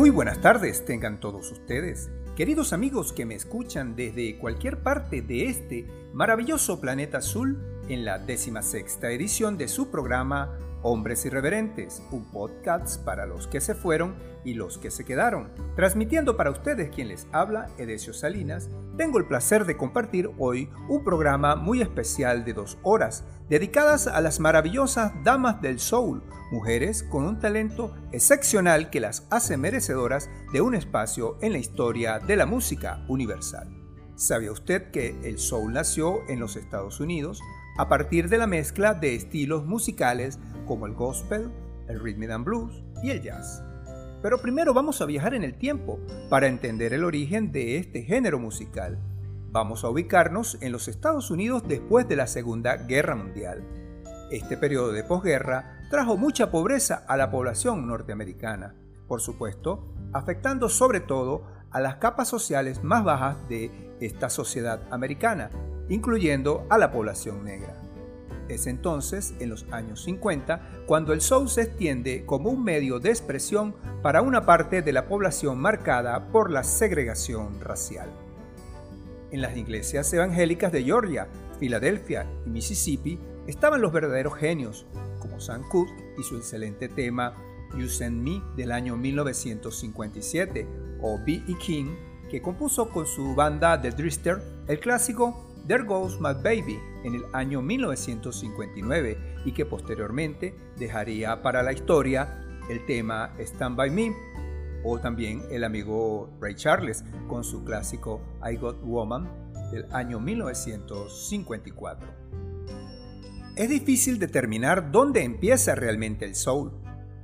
Muy buenas tardes tengan todos ustedes, queridos amigos que me escuchan desde cualquier parte de este maravilloso planeta azul en la sexta edición de su programa Hombres Irreverentes, un podcast para los que se fueron y los que se quedaron. Transmitiendo para ustedes quien les habla, Edesio Salinas, tengo el placer de compartir hoy un programa muy especial de dos horas, dedicadas a las maravillosas damas del soul, mujeres con un talento excepcional que las hace merecedoras de un espacio en la historia de la música universal. ¿Sabía usted que el soul nació en los Estados Unidos a partir de la mezcla de estilos musicales como el gospel, el rhythm and blues y el jazz. Pero primero vamos a viajar en el tiempo para entender el origen de este género musical. Vamos a ubicarnos en los Estados Unidos después de la Segunda Guerra Mundial. Este periodo de posguerra trajo mucha pobreza a la población norteamericana, por supuesto, afectando sobre todo a las capas sociales más bajas de esta sociedad americana, incluyendo a la población negra. Es entonces, en los años 50, cuando el soul se extiende como un medio de expresión para una parte de la población marcada por la segregación racial. En las iglesias evangélicas de Georgia, Filadelfia y Mississippi estaban los verdaderos genios, como Sam Cooke y su excelente tema You Send Me del año 1957, o B.E. King, que compuso con su banda The Drister el clásico There Goes My Baby en el año 1959 y que posteriormente dejaría para la historia el tema Stand By Me o también el amigo Ray Charles con su clásico I Got Woman del año 1954. Es difícil determinar dónde empieza realmente el soul,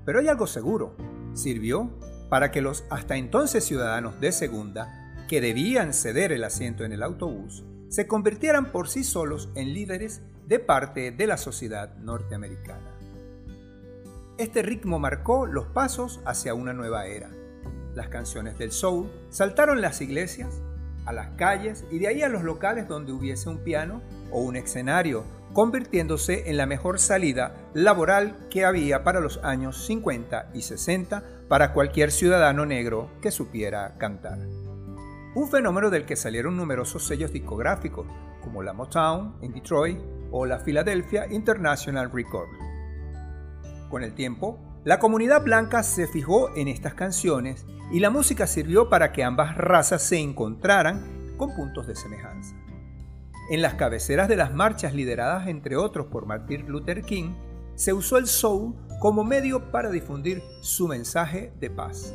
pero hay algo seguro. Sirvió para que los hasta entonces ciudadanos de segunda, que debían ceder el asiento en el autobús, se convirtieran por sí solos en líderes de parte de la sociedad norteamericana. Este ritmo marcó los pasos hacia una nueva era. Las canciones del soul saltaron las iglesias, a las calles y de ahí a los locales donde hubiese un piano o un escenario, convirtiéndose en la mejor salida laboral que había para los años 50 y 60 para cualquier ciudadano negro que supiera cantar un fenómeno del que salieron numerosos sellos discográficos, como la Motown en Detroit o la Philadelphia International Records. Con el tiempo, la comunidad blanca se fijó en estas canciones y la música sirvió para que ambas razas se encontraran con puntos de semejanza. En las cabeceras de las marchas lideradas entre otros por Martin Luther King, se usó el soul como medio para difundir su mensaje de paz.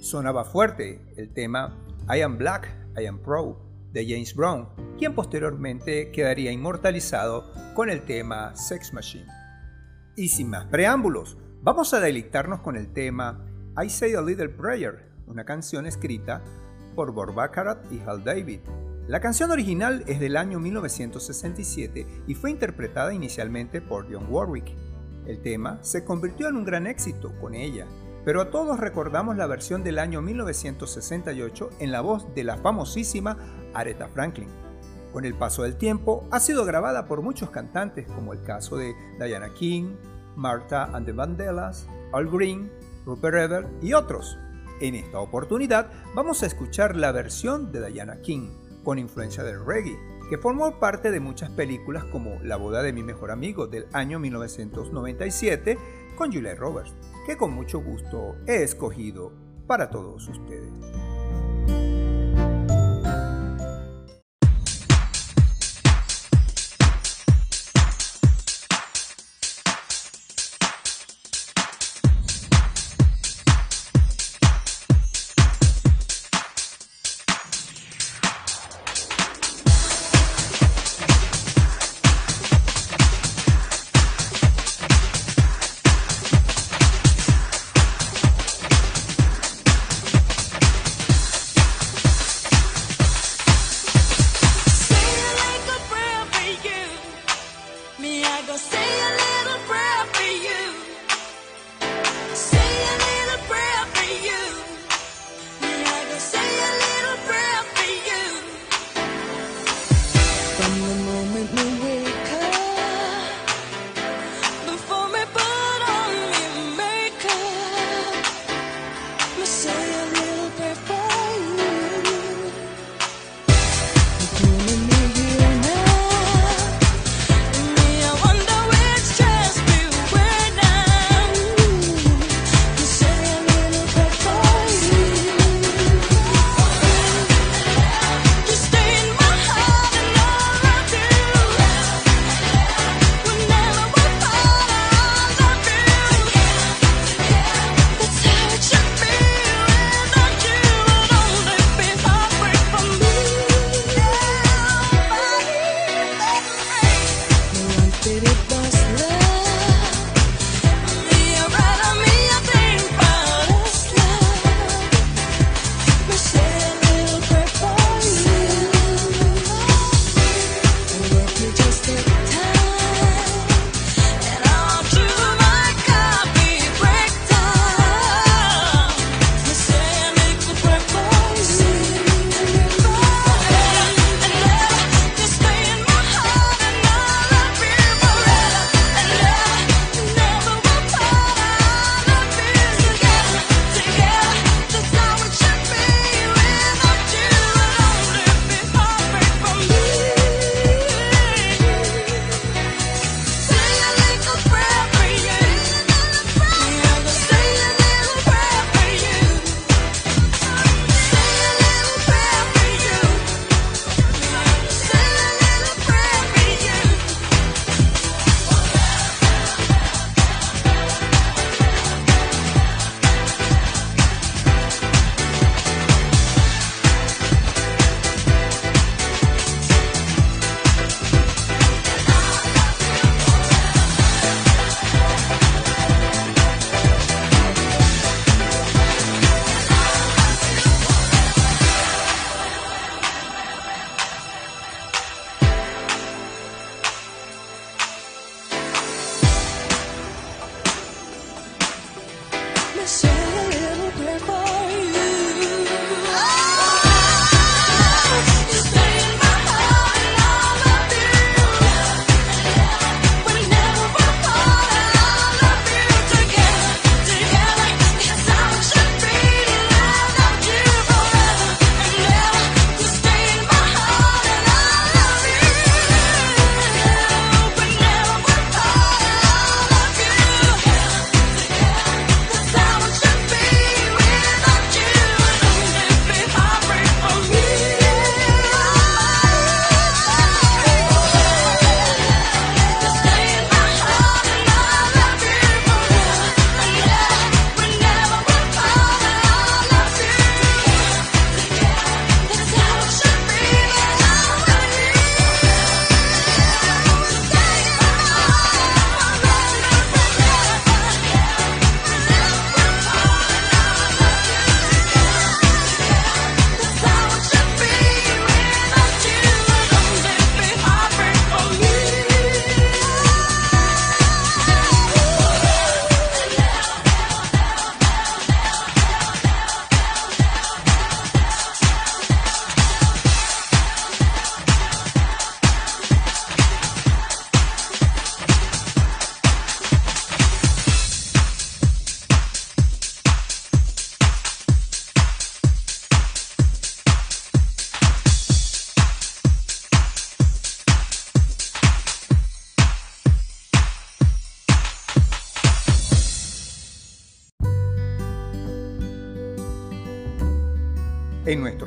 Sonaba fuerte el tema I Am Black, I Am Pro de James Brown, quien posteriormente quedaría inmortalizado con el tema Sex Machine. Y sin más preámbulos, vamos a deleitarnos con el tema I Say a Little Prayer, una canción escrita por Bob Baccarat y Hal David. La canción original es del año 1967 y fue interpretada inicialmente por John Warwick. El tema se convirtió en un gran éxito con ella, pero a todos recordamos la versión del año 1968 en la voz de la famosísima Aretha Franklin. Con el paso del tiempo ha sido grabada por muchos cantantes como el caso de Diana King, Martha and the Vandellas, Al Green, Rupert Everett y otros. En esta oportunidad vamos a escuchar la versión de Diana King, con influencia del reggae, que formó parte de muchas películas como La boda de mi mejor amigo del año 1997 con Julia Roberts que con mucho gusto he escogido para todos ustedes.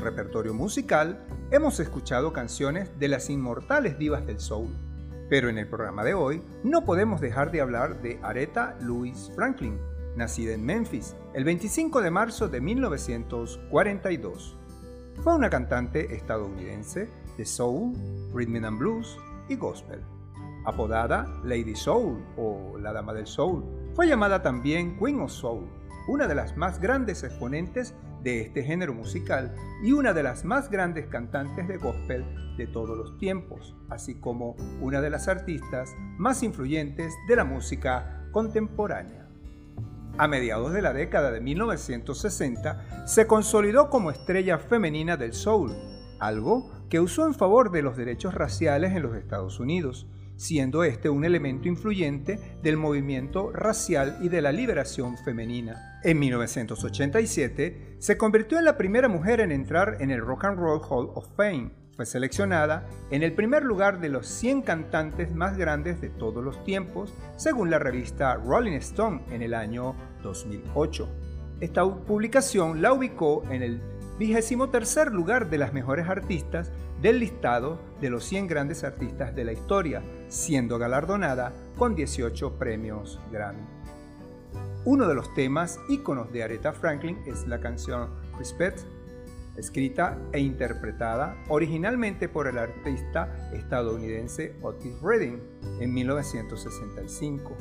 Repertorio musical hemos escuchado canciones de las inmortales divas del soul, pero en el programa de hoy no podemos dejar de hablar de Aretha Louise Franklin, nacida en Memphis el 25 de marzo de 1942. Fue una cantante estadounidense de soul, rhythm and blues y gospel. Apodada Lady Soul o la Dama del Soul, fue llamada también Queen of Soul, una de las más grandes exponentes de este género musical y una de las más grandes cantantes de gospel de todos los tiempos, así como una de las artistas más influyentes de la música contemporánea. A mediados de la década de 1960 se consolidó como estrella femenina del soul, algo que usó en favor de los derechos raciales en los Estados Unidos, siendo este un elemento influyente del movimiento racial y de la liberación femenina. En 1987 se convirtió en la primera mujer en entrar en el Rock and Roll Hall of Fame. Fue seleccionada en el primer lugar de los 100 cantantes más grandes de todos los tiempos, según la revista Rolling Stone en el año 2008. Esta publicación la ubicó en el vigésimo tercer lugar de las mejores artistas del listado de los 100 grandes artistas de la historia, siendo galardonada con 18 premios Grammy. Uno de los temas íconos de Aretha Franklin es la canción Respect, escrita e interpretada originalmente por el artista estadounidense Otis Redding en 1965.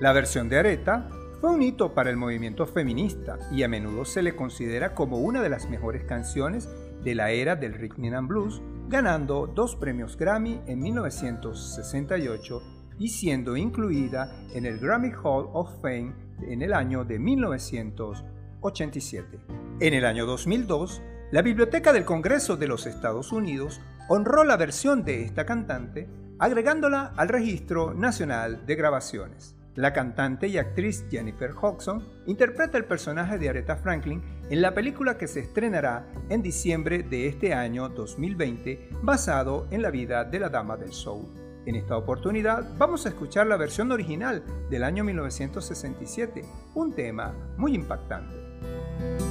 La versión de Aretha fue un hito para el movimiento feminista y a menudo se le considera como una de las mejores canciones de la era del rhythm and blues, ganando dos premios Grammy en 1968 y siendo incluida en el Grammy Hall of Fame en el año de 1987. En el año 2002, la Biblioteca del Congreso de los Estados Unidos honró la versión de esta cantante agregándola al Registro Nacional de Grabaciones. La cantante y actriz Jennifer Hodgson interpreta el personaje de Aretha Franklin en la película que se estrenará en diciembre de este año 2020 basado en la vida de la Dama del Soul. En esta oportunidad vamos a escuchar la versión original del año 1967, un tema muy impactante.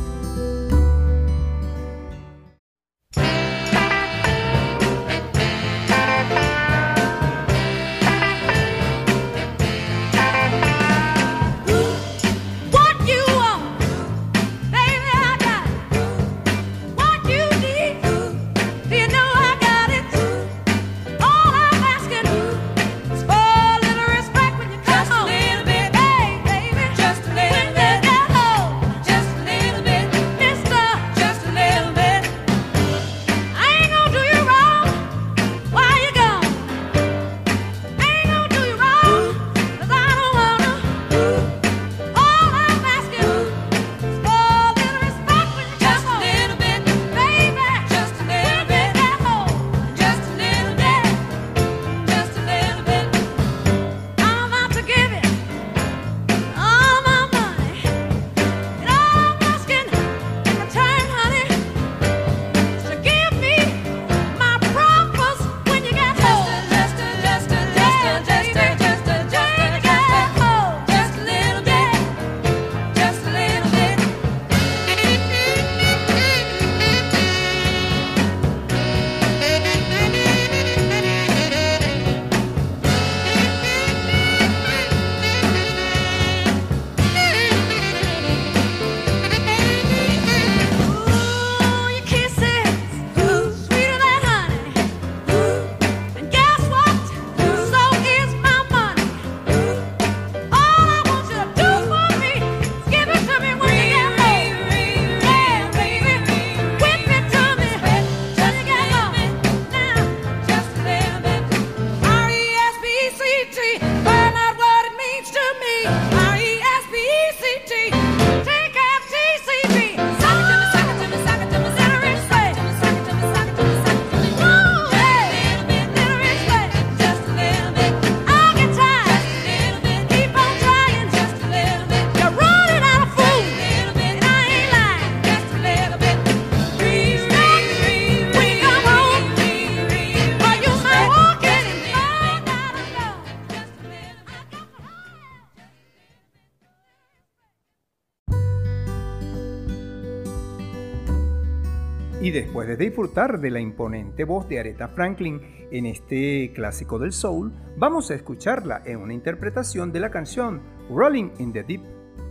Puedes disfrutar de la imponente voz de Aretha Franklin en este clásico del soul. Vamos a escucharla en una interpretación de la canción Rolling in the Deep,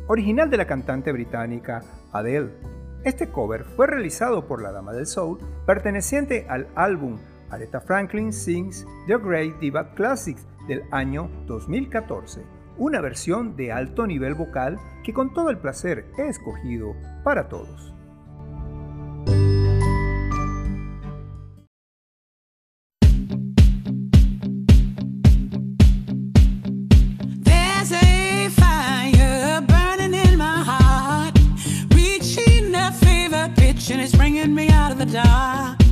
original de la cantante británica Adele. Este cover fue realizado por la Dama del Soul, perteneciente al álbum Aretha Franklin Sings The Great Diva Classics del año 2014, una versión de alto nivel vocal que con todo el placer he escogido para todos. crocodile.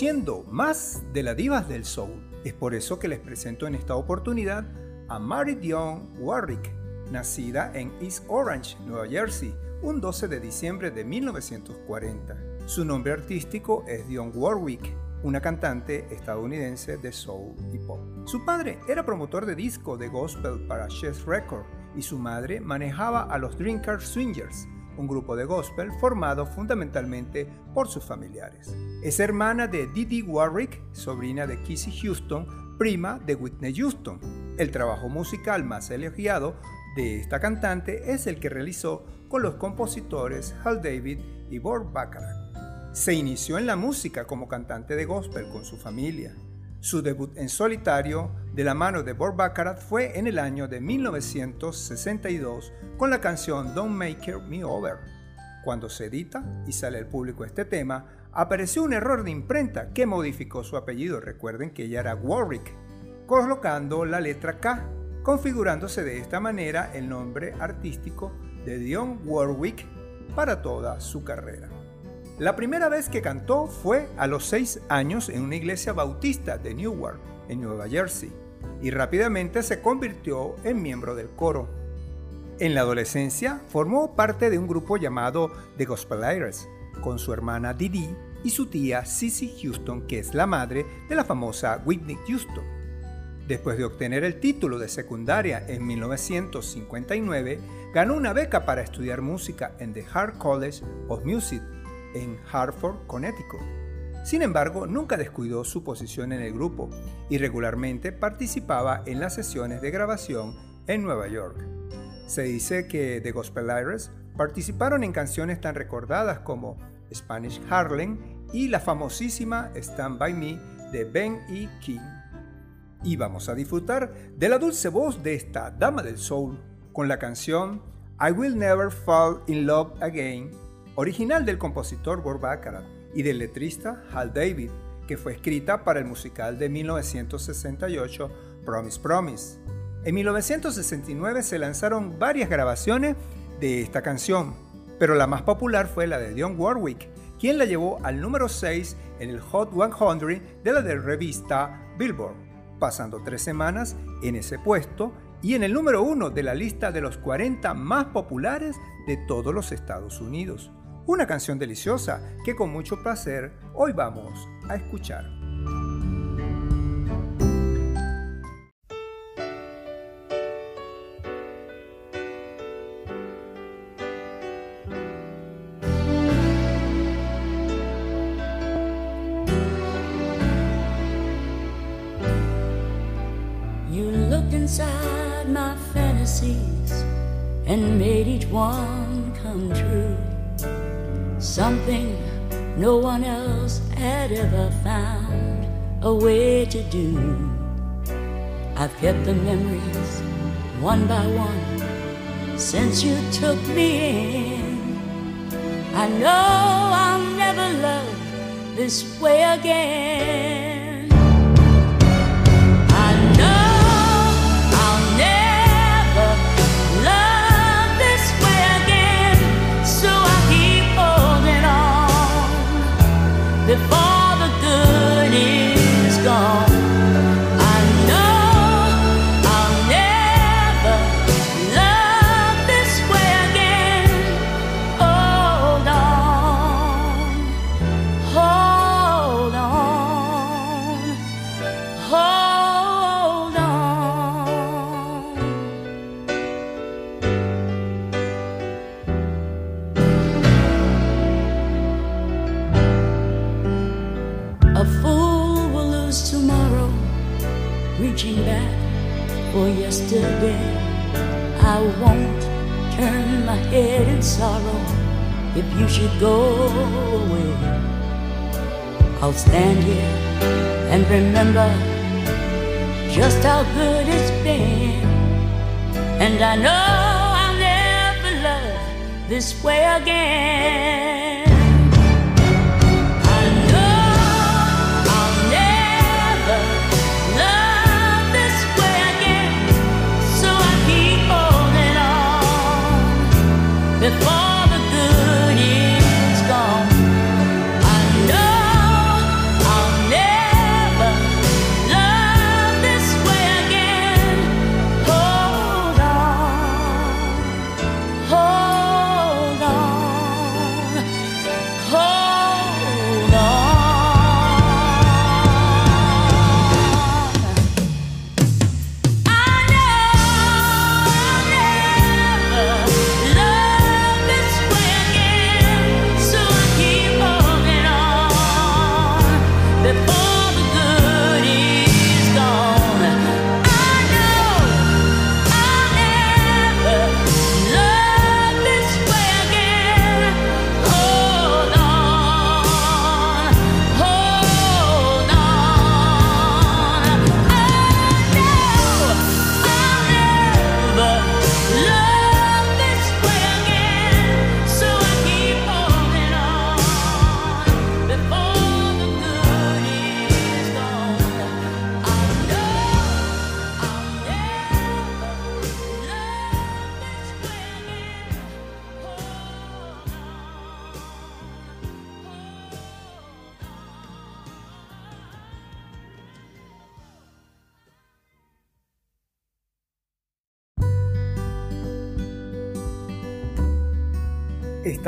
conociendo más de las divas del soul. Es por eso que les presento en esta oportunidad a Mary Dion Warwick, nacida en East Orange, Nueva Jersey, un 12 de diciembre de 1940. Su nombre artístico es Dion Warwick, una cantante estadounidense de soul y pop. Su padre era promotor de disco de gospel para Chess Records y su madre manejaba a los Drinker Swingers, un grupo de gospel formado fundamentalmente por sus familiares. Es hermana de Didi Warwick, sobrina de Kissy Houston, prima de Whitney Houston. El trabajo musical más elogiado de esta cantante es el que realizó con los compositores Hal David y Bob Bacharach. Se inició en la música como cantante de gospel con su familia. Su debut en solitario de la mano de Bob Baccarat fue en el año de 1962 con la canción Don't Make Me Over. Cuando se edita y sale al público este tema, apareció un error de imprenta que modificó su apellido. Recuerden que ella era Warwick, colocando la letra K, configurándose de esta manera el nombre artístico de Dion Warwick para toda su carrera. La primera vez que cantó fue a los seis años en una iglesia bautista de Newark, en Nueva Jersey, y rápidamente se convirtió en miembro del coro. En la adolescencia formó parte de un grupo llamado The Gospelires, con su hermana Didi y su tía Cissy Houston, que es la madre de la famosa Whitney Houston. Después de obtener el título de secundaria en 1959, ganó una beca para estudiar música en The Hart College of Music en Hartford, Connecticut. Sin embargo, nunca descuidó su posición en el grupo y regularmente participaba en las sesiones de grabación en Nueva York. Se dice que The Gospelires participaron en canciones tan recordadas como Spanish Harlem y la famosísima Stand By Me de Ben E. King. Y vamos a disfrutar de la dulce voz de esta dama del soul con la canción I Will Never Fall in Love Again original del compositor Bob Baccarat y del letrista Hal David, que fue escrita para el musical de 1968 Promise Promise. En 1969 se lanzaron varias grabaciones de esta canción, pero la más popular fue la de Dionne Warwick, quien la llevó al número 6 en el Hot 100 de la revista Billboard, pasando tres semanas en ese puesto y en el número 1 de la lista de los 40 más populares de todos los Estados Unidos. Una canción deliciosa que con mucho placer hoy vamos a escuchar. You looked inside my fantasies and made each one come true. Something no one else had ever found a way to do. I've kept the memories one by one since you took me in. I know I'll never love this way again. In sorrow if you should go away. I'll stand here and remember just how good it's been. And I know I'll never love this way again.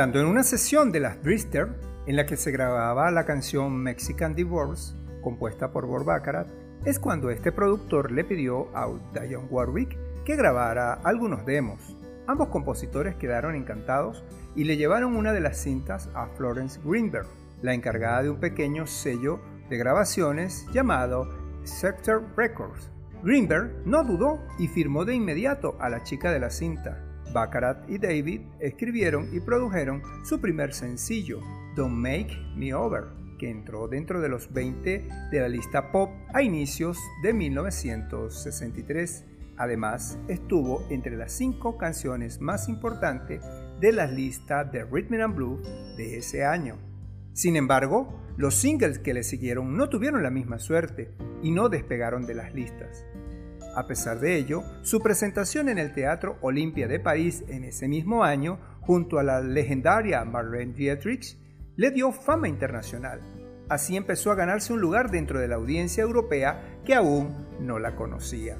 Estando en una sesión de las Brister, en la que se grababa la canción Mexican Divorce, compuesta por Bob Baccarat, es cuando este productor le pidió a Dionne Warwick que grabara algunos demos. Ambos compositores quedaron encantados y le llevaron una de las cintas a Florence Greenberg, la encargada de un pequeño sello de grabaciones llamado Sector Records. Greenberg no dudó y firmó de inmediato a la chica de la cinta. Baccarat y David escribieron y produjeron su primer sencillo, Don't Make Me Over, que entró dentro de los 20 de la lista pop a inicios de 1963. Además, estuvo entre las cinco canciones más importantes de la lista de Rhythm and Blues de ese año. Sin embargo, los singles que le siguieron no tuvieron la misma suerte y no despegaron de las listas. A pesar de ello, su presentación en el Teatro Olimpia de París en ese mismo año, junto a la legendaria Marlene Dietrich, le dio fama internacional. Así empezó a ganarse un lugar dentro de la audiencia europea que aún no la conocía.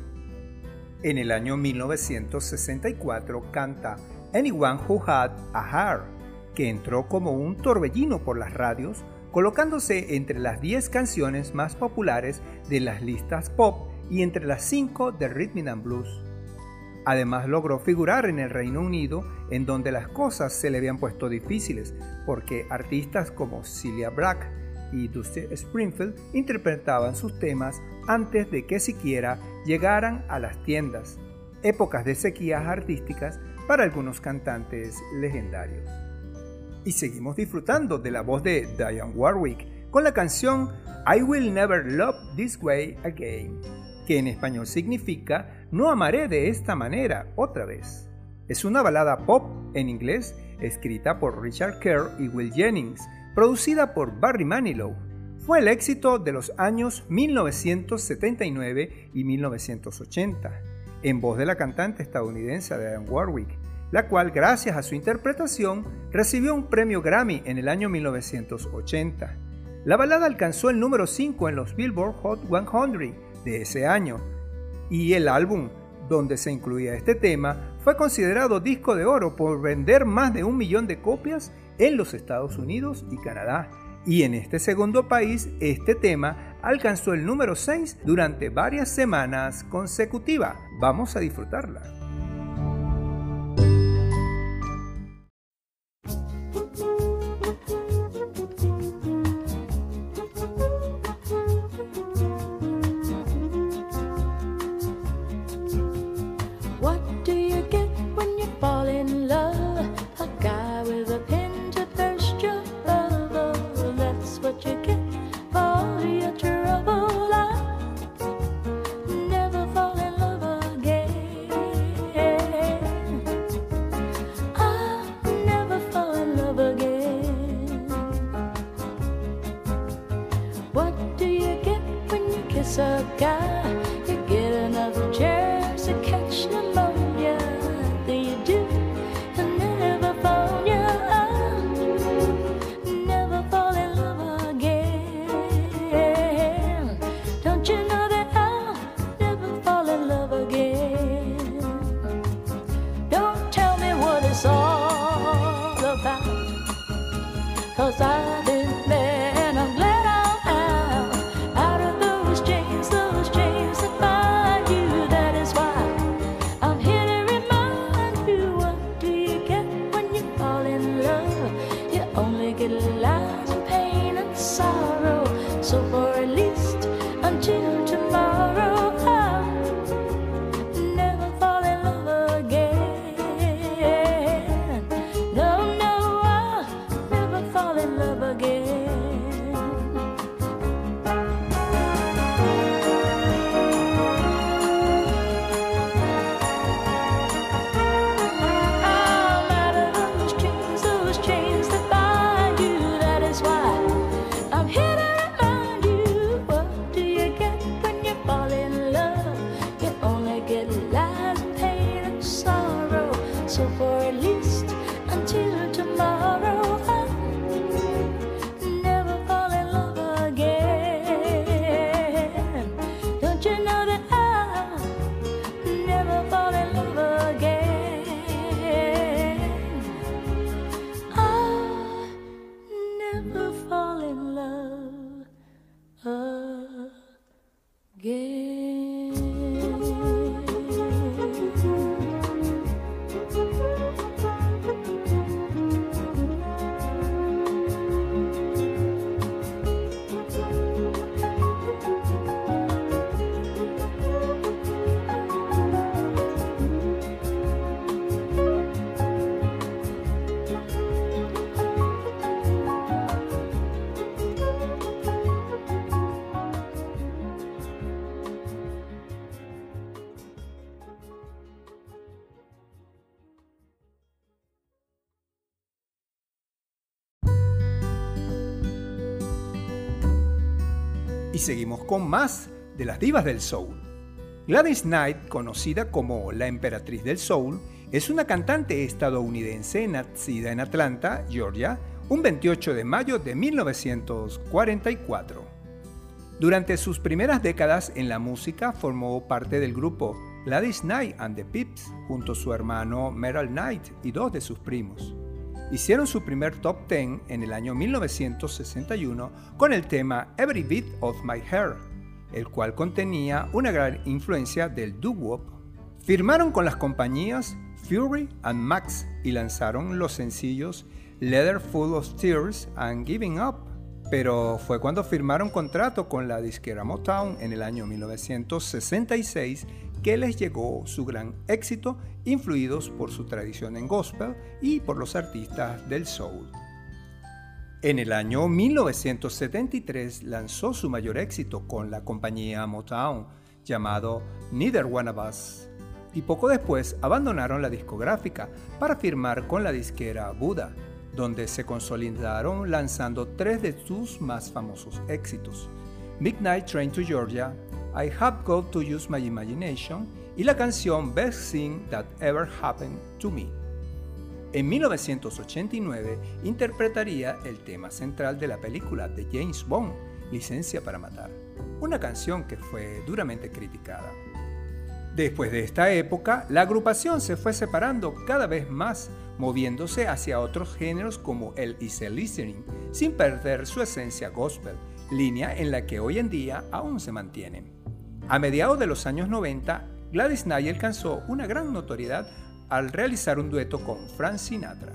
En el año 1964 canta Anyone Who Had a Heart, que entró como un torbellino por las radios, colocándose entre las 10 canciones más populares de las listas pop y entre las 5 de Rhythm and Blues. Además logró figurar en el Reino Unido, en donde las cosas se le habían puesto difíciles, porque artistas como Celia Brack y Dusty Springfield interpretaban sus temas antes de que siquiera llegaran a las tiendas, épocas de sequías artísticas para algunos cantantes legendarios. Y seguimos disfrutando de la voz de Diane Warwick con la canción I Will Never Love This Way Again, que en español significa No amaré de esta manera otra vez. Es una balada pop en inglés escrita por Richard Kerr y Will Jennings, producida por Barry Manilow. Fue el éxito de los años 1979 y 1980, en voz de la cantante estadounidense Diane Warwick, la cual gracias a su interpretación recibió un premio Grammy en el año 1980. La balada alcanzó el número 5 en los Billboard Hot 100 de ese año, y el álbum donde se incluía este tema fue considerado disco de oro por vender más de un millón de copias en los Estados Unidos y Canadá. Y en este segundo país, este tema alcanzó el número 6 durante varias semanas consecutivas. Vamos a disfrutarla. When con más de las divas del soul. Gladys Knight, conocida como la emperatriz del soul, es una cantante estadounidense nacida en Atlanta, Georgia, un 28 de mayo de 1944. Durante sus primeras décadas en la música formó parte del grupo Gladys Knight and the Pips junto a su hermano Meryl Knight y dos de sus primos. Hicieron su primer top 10 en el año 1961 con el tema Every Beat of My Hair, el cual contenía una gran influencia del doo-wop. Firmaron con las compañías Fury and Max y lanzaron los sencillos Leather Full of Tears and Giving Up. Pero fue cuando firmaron contrato con la disquera Motown en el año 1966 que les llegó su gran éxito, influidos por su tradición en gospel y por los artistas del soul. En el año 1973 lanzó su mayor éxito con la compañía Motown, llamado Neither One of Us, y poco después abandonaron la discográfica para firmar con la disquera Buddha, donde se consolidaron lanzando tres de sus más famosos éxitos, Midnight Train to Georgia, I Have Got to Use My Imagination y la canción Best Thing That Ever Happened to Me. En 1989 interpretaría el tema central de la película de James Bond, Licencia para Matar, una canción que fue duramente criticada. Después de esta época, la agrupación se fue separando cada vez más, moviéndose hacia otros géneros como el easy listening, sin perder su esencia gospel, línea en la que hoy en día aún se mantienen. A mediados de los años 90, Gladys Knight alcanzó una gran notoriedad al realizar un dueto con Frank Sinatra.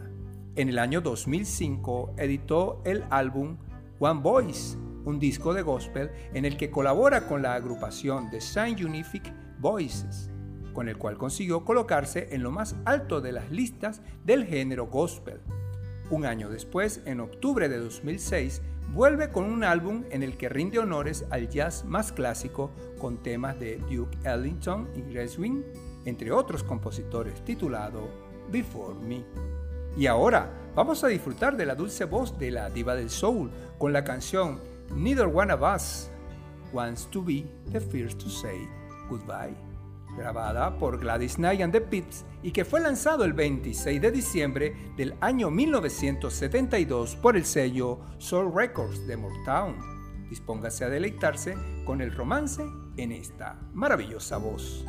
En el año 2005 editó el álbum One Voice, un disco de gospel en el que colabora con la agrupación The Saint Unific Voices, con el cual consiguió colocarse en lo más alto de las listas del género gospel. Un año después, en octubre de 2006, vuelve con un álbum en el que rinde honores al jazz más clásico con temas de Duke Ellington y Grace Wing, entre otros compositores, titulado Before Me. Y ahora vamos a disfrutar de la dulce voz de la diva del soul con la canción Neither One of Us Wants to Be the First to Say Goodbye, grabada por Gladys Knight and the Pips y que fue lanzado el 26 de diciembre del año 1972 por el sello Soul Records de Motown. Dispóngase a deleitarse con el romance en esta maravillosa voz.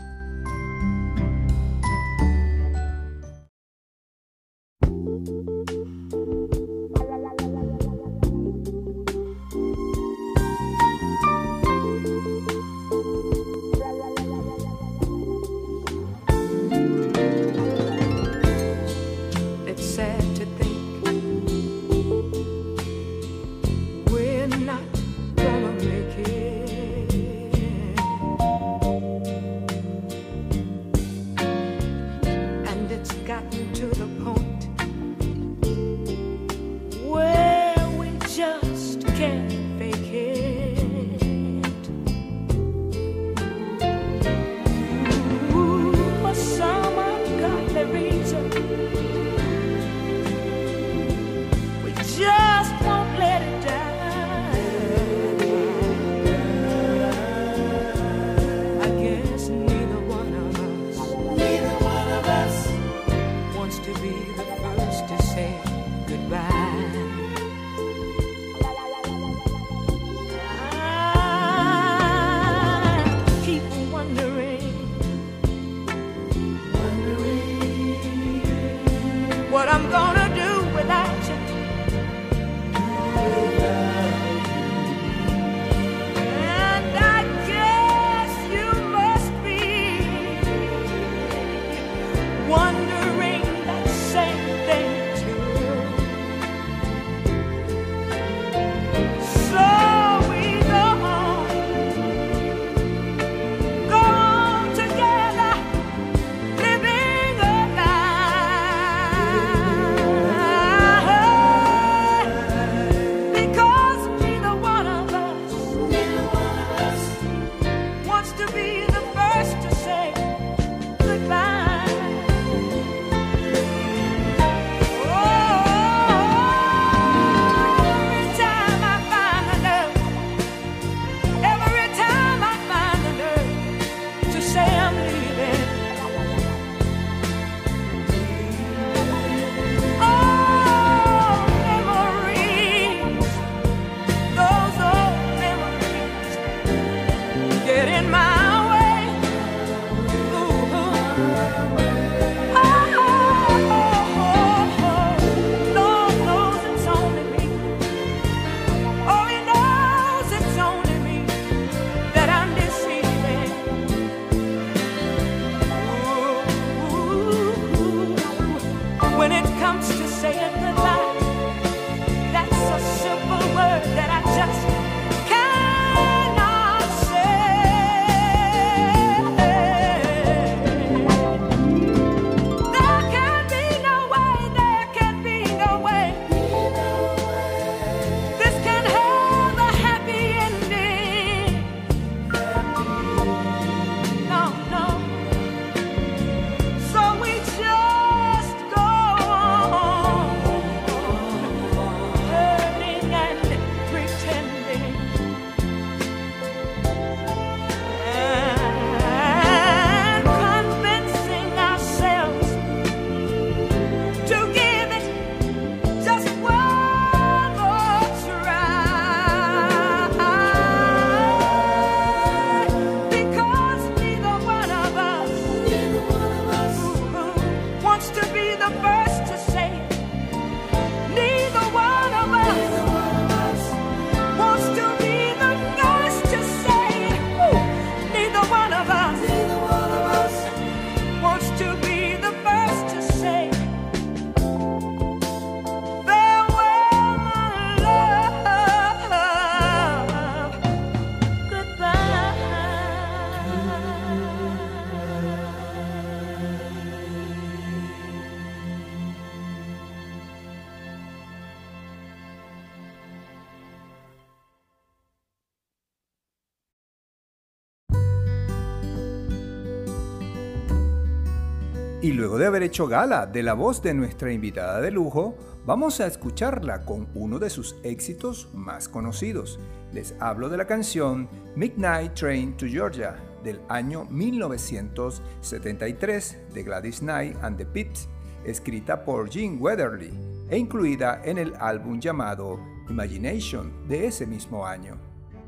luego de haber hecho gala de la voz de nuestra invitada de lujo, vamos a escucharla con uno de sus éxitos más conocidos. Les hablo de la canción Midnight Train to Georgia del año 1973 de Gladys Knight and the Pips, escrita por Gene Weatherly e incluida en el álbum llamado Imagination de ese mismo año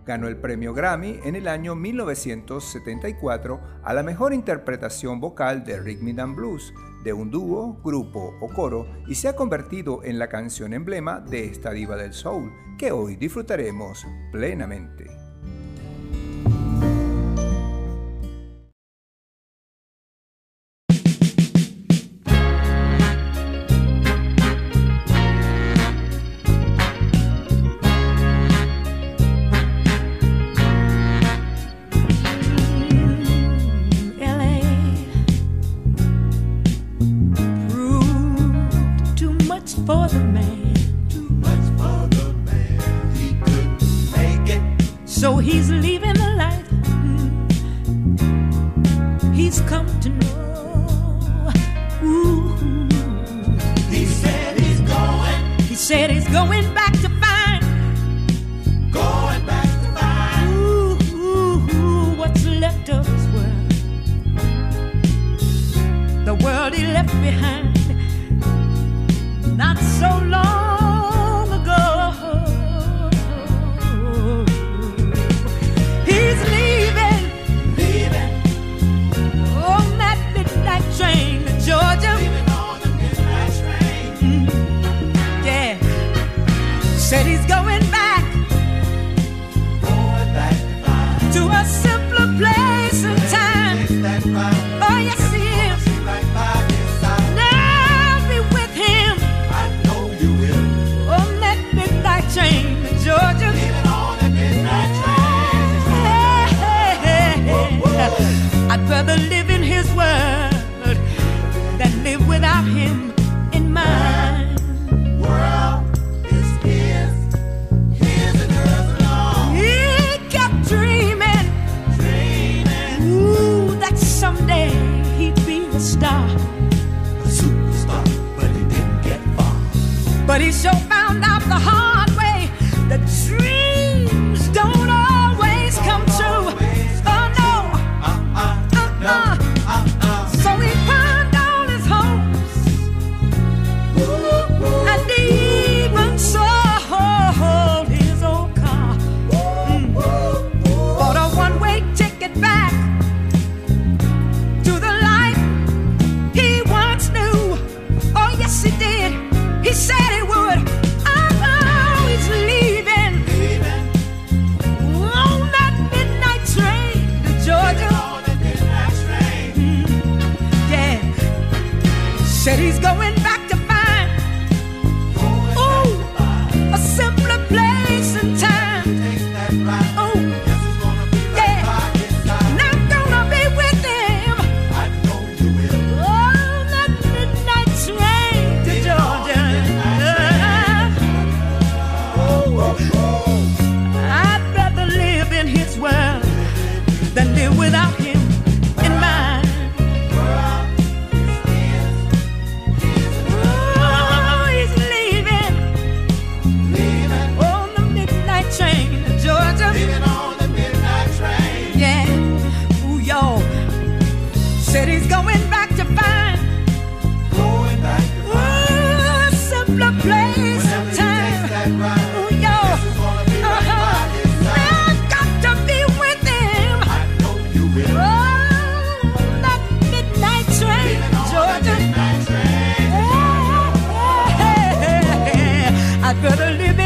ganó el premio Grammy en el año 1974 a la mejor interpretación vocal de Rhythm and Blues, de un dúo, grupo o coro, y se ha convertido en la canción emblema de esta diva del soul, que hoy disfrutaremos plenamente.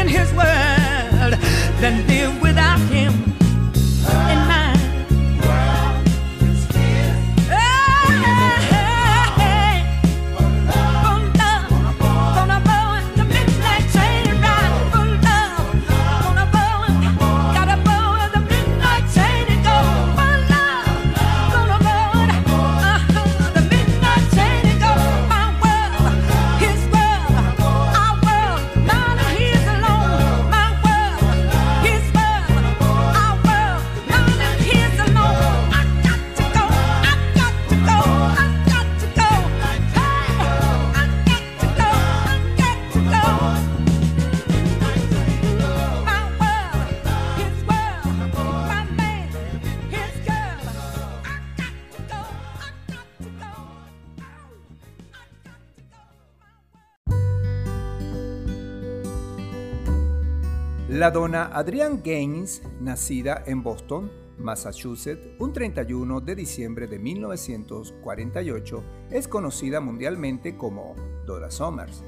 in his world than live without him. La dona Adrienne Gaines, nacida en Boston, Massachusetts, un 31 de diciembre de 1948, es conocida mundialmente como Dora Summers.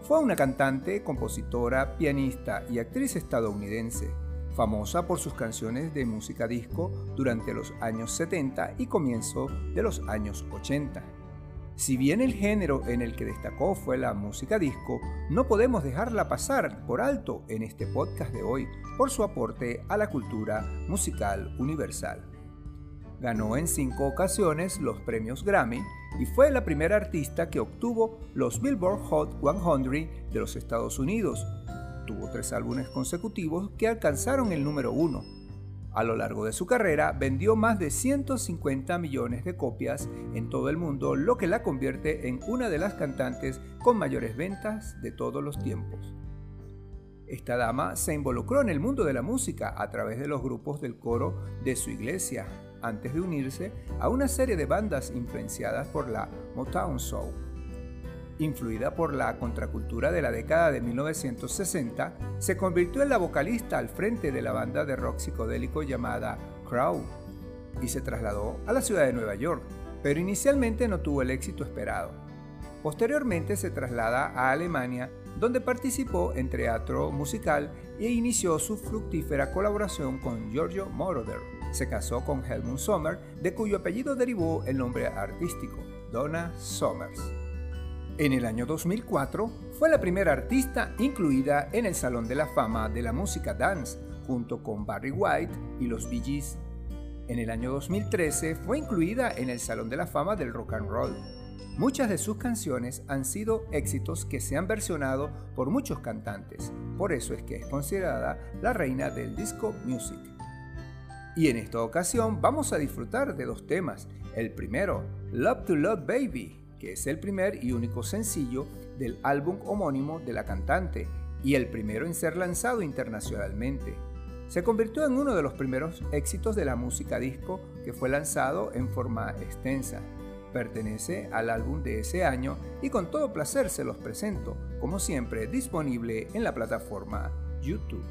Fue una cantante, compositora, pianista y actriz estadounidense, famosa por sus canciones de música disco durante los años 70 y comienzo de los años 80. Si bien el género en el que destacó fue la música disco, no podemos dejarla pasar por alto en este podcast de hoy por su aporte a la cultura musical universal. Ganó en cinco ocasiones los premios Grammy y fue la primera artista que obtuvo los Billboard Hot 100 de los Estados Unidos. Tuvo tres álbumes consecutivos que alcanzaron el número uno. A lo largo de su carrera vendió más de 150 millones de copias en todo el mundo, lo que la convierte en una de las cantantes con mayores ventas de todos los tiempos. Esta dama se involucró en el mundo de la música a través de los grupos del coro de su iglesia, antes de unirse a una serie de bandas influenciadas por la Motown Soul. Influida por la contracultura de la década de 1960, se convirtió en la vocalista al frente de la banda de rock psicodélico llamada Crow y se trasladó a la ciudad de Nueva York, pero inicialmente no tuvo el éxito esperado. Posteriormente se traslada a Alemania, donde participó en teatro musical e inició su fructífera colaboración con Giorgio Moroder. Se casó con Helmut Sommer, de cuyo apellido derivó el nombre artístico, Donna Summers. En el año 2004 fue la primera artista incluida en el Salón de la Fama de la Música Dance, junto con Barry White y los Bee Gees. En el año 2013 fue incluida en el Salón de la Fama del Rock and Roll. Muchas de sus canciones han sido éxitos que se han versionado por muchos cantantes, por eso es que es considerada la reina del disco music. Y en esta ocasión vamos a disfrutar de dos temas. El primero, Love to Love Baby, que es el primer y único sencillo del álbum homónimo de la cantante y el primero en ser lanzado internacionalmente. Se convirtió en uno de los primeros éxitos de la música disco que fue lanzado en forma extensa. Pertenece al álbum de ese año y con todo placer se los presento, como siempre disponible en la plataforma YouTube.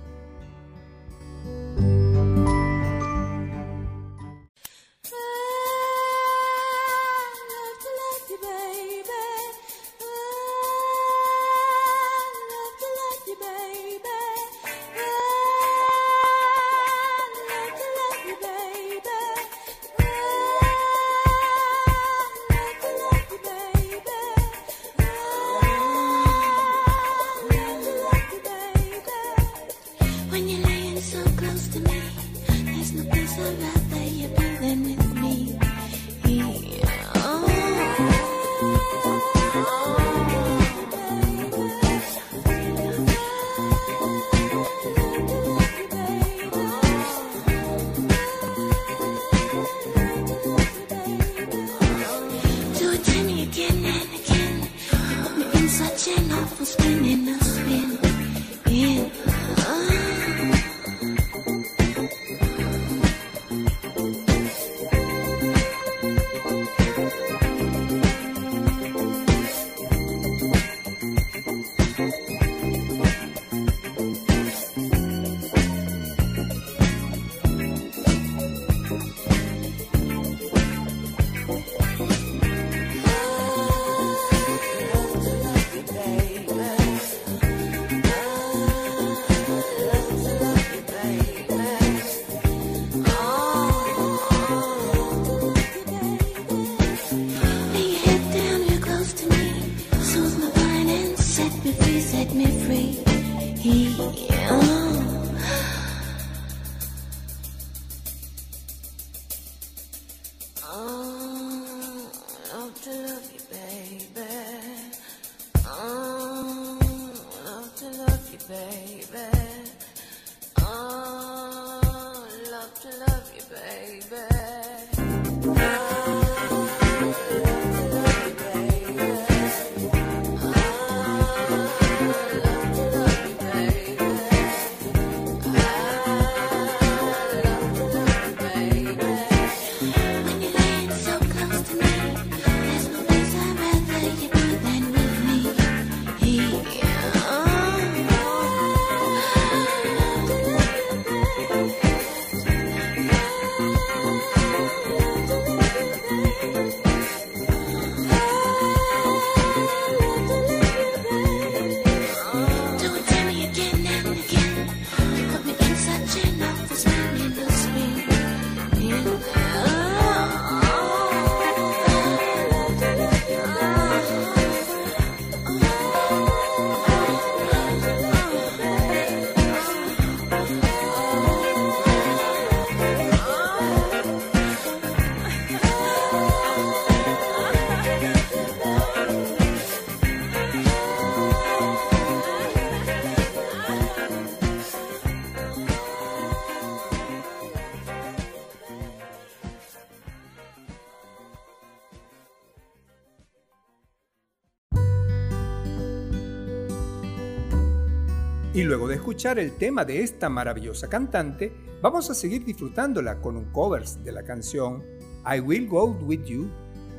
Escuchar el tema de esta maravillosa cantante, vamos a seguir disfrutándola con un covers de la canción I Will Go With You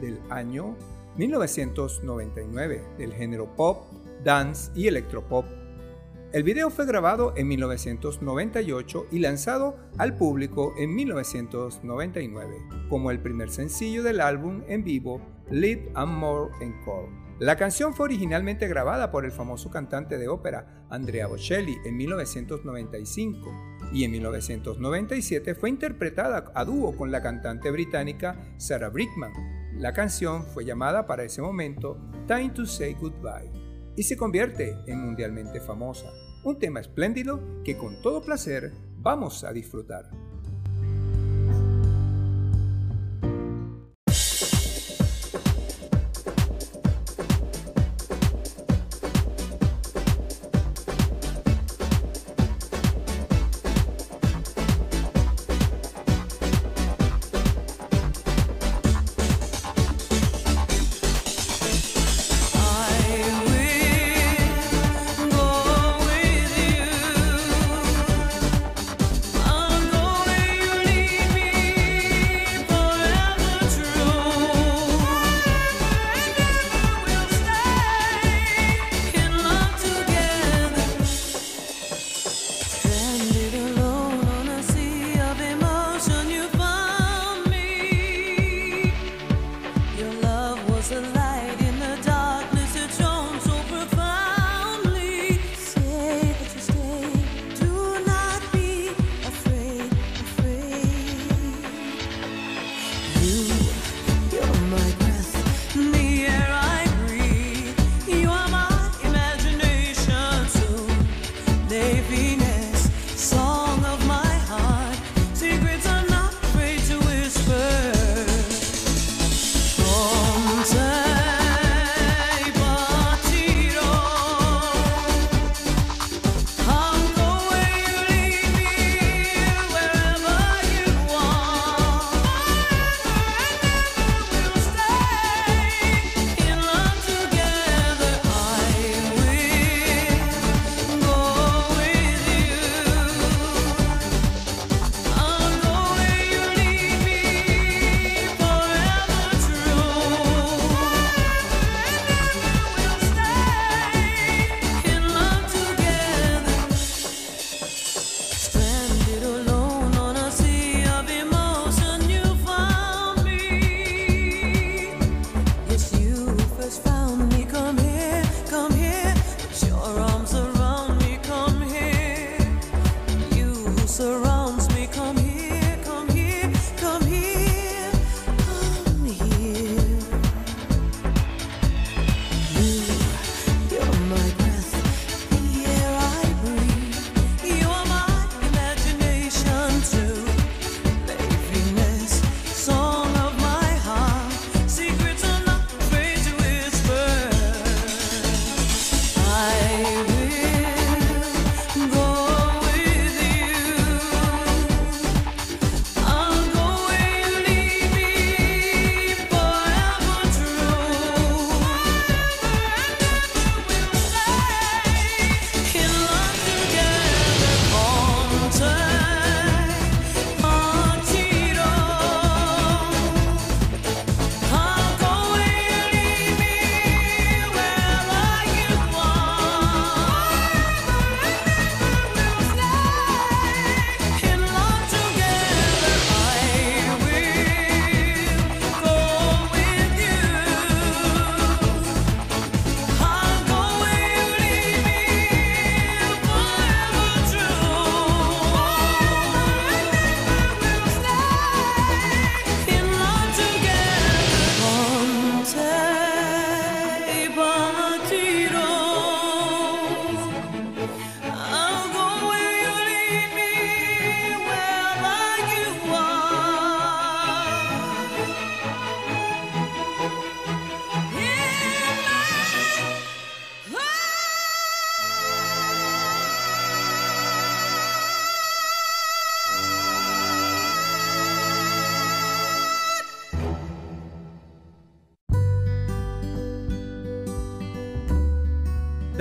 del año 1999 del género pop, dance y electropop. El video fue grabado en 1998 y lanzado al público en 1999 como el primer sencillo del álbum en vivo Live and More Encore. La canción fue originalmente grabada por el famoso cantante de ópera Andrea Bocelli en 1995 y en 1997 fue interpretada a dúo con la cantante británica Sarah Brightman. La canción fue llamada para ese momento Time to Say Goodbye y se convierte en mundialmente famosa. Un tema espléndido que con todo placer vamos a disfrutar.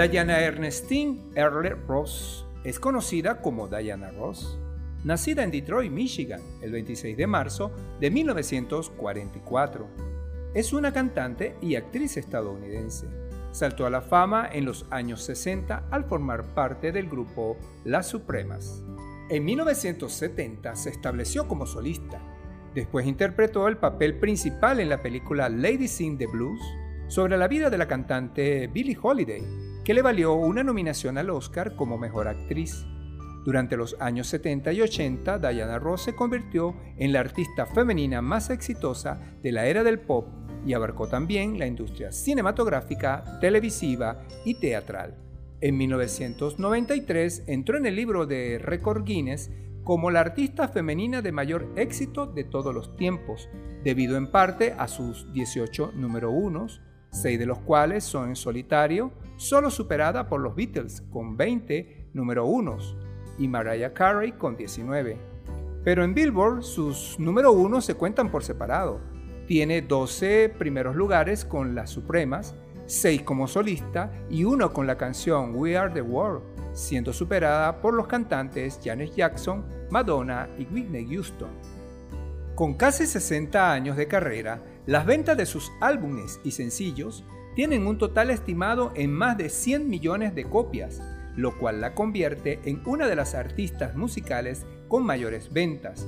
Diana Ernestine Earle Ross es conocida como Diana Ross. Nacida en Detroit, Michigan, el 26 de marzo de 1944. Es una cantante y actriz estadounidense. Saltó a la fama en los años 60 al formar parte del grupo Las Supremas. En 1970 se estableció como solista. Después interpretó el papel principal en la película Lady Sing the Blues sobre la vida de la cantante Billie Holiday, que le valió una nominación al Oscar como mejor actriz. Durante los años 70 y 80, Diana Ross se convirtió en la artista femenina más exitosa de la era del pop y abarcó también la industria cinematográfica, televisiva y teatral. En 1993 entró en el libro de Record Guinness como la artista femenina de mayor éxito de todos los tiempos, debido en parte a sus 18 número unos, 6 de los cuales son en solitario, solo superada por los Beatles con 20 número unos y Mariah Carey con 19. Pero en Billboard sus número uno se cuentan por separado. Tiene 12 primeros lugares con las Supremas, 6 como solista y uno con la canción We Are the World, siendo superada por los cantantes Janet Jackson, Madonna y Whitney Houston. Con casi 60 años de carrera, las ventas de sus álbumes y sencillos tienen un total estimado en más de 100 millones de copias, lo cual la convierte en una de las artistas musicales con mayores ventas.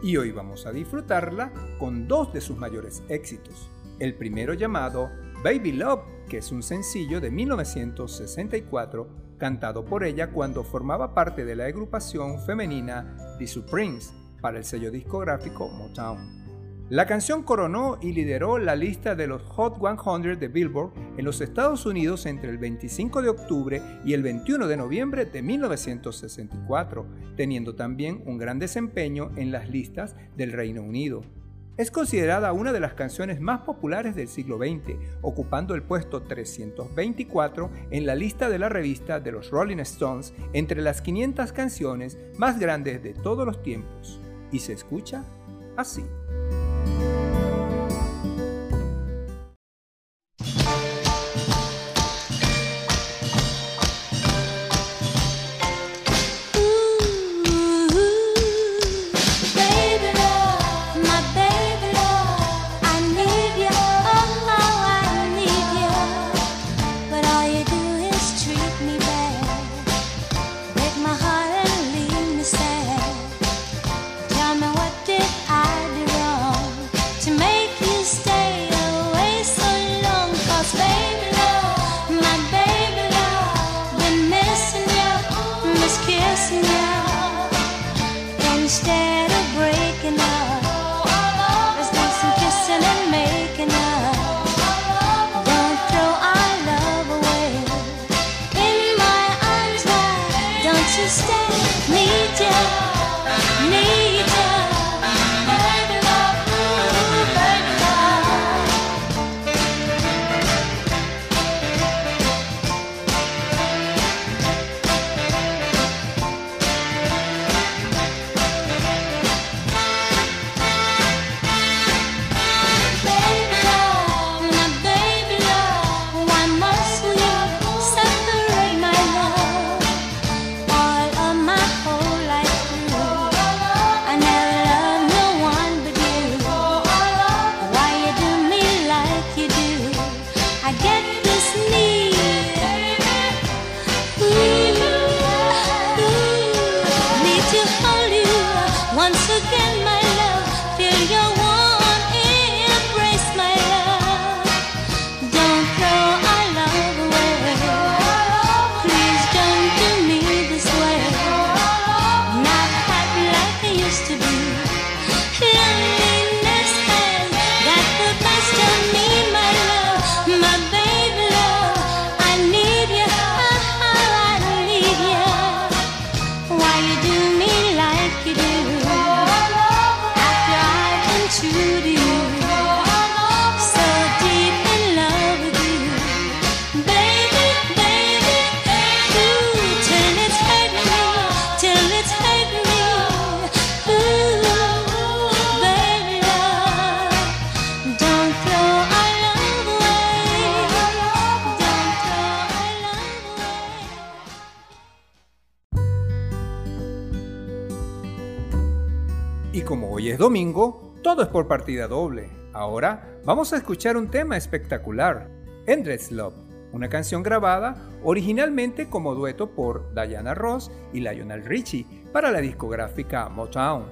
Y hoy vamos a disfrutarla con dos de sus mayores éxitos. El primero llamado Baby Love, que es un sencillo de 1964 cantado por ella cuando formaba parte de la agrupación femenina The Supremes para el sello discográfico Motown. La canción coronó y lideró la lista de los Hot 100 de Billboard en los Estados Unidos entre el 25 de octubre y el 21 de noviembre de 1964, teniendo también un gran desempeño en las listas del Reino Unido. Es considerada una de las canciones más populares del siglo XX, ocupando el puesto 324 en la lista de la revista de los Rolling Stones entre las 500 canciones más grandes de todos los tiempos. Y se escucha así. Por partida doble. Ahora vamos a escuchar un tema espectacular, Endless Love, una canción grabada originalmente como dueto por Diana Ross y Lionel Richie para la discográfica Motown,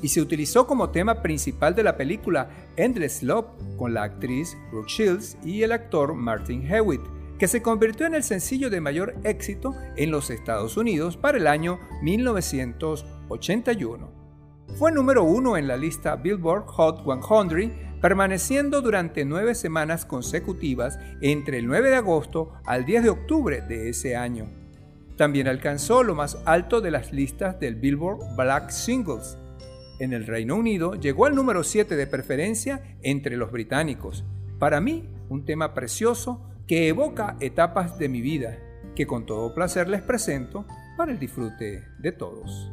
y se utilizó como tema principal de la película Endless Love con la actriz Brooke Shields y el actor Martin Hewitt, que se convirtió en el sencillo de mayor éxito en los Estados Unidos para el año 1981. Fue número uno en la lista Billboard Hot 100, permaneciendo durante nueve semanas consecutivas entre el 9 de agosto al 10 de octubre de ese año. También alcanzó lo más alto de las listas del Billboard Black Singles. En el Reino Unido llegó al número 7 de preferencia entre los británicos. Para mí, un tema precioso que evoca etapas de mi vida, que con todo placer les presento para el disfrute de todos.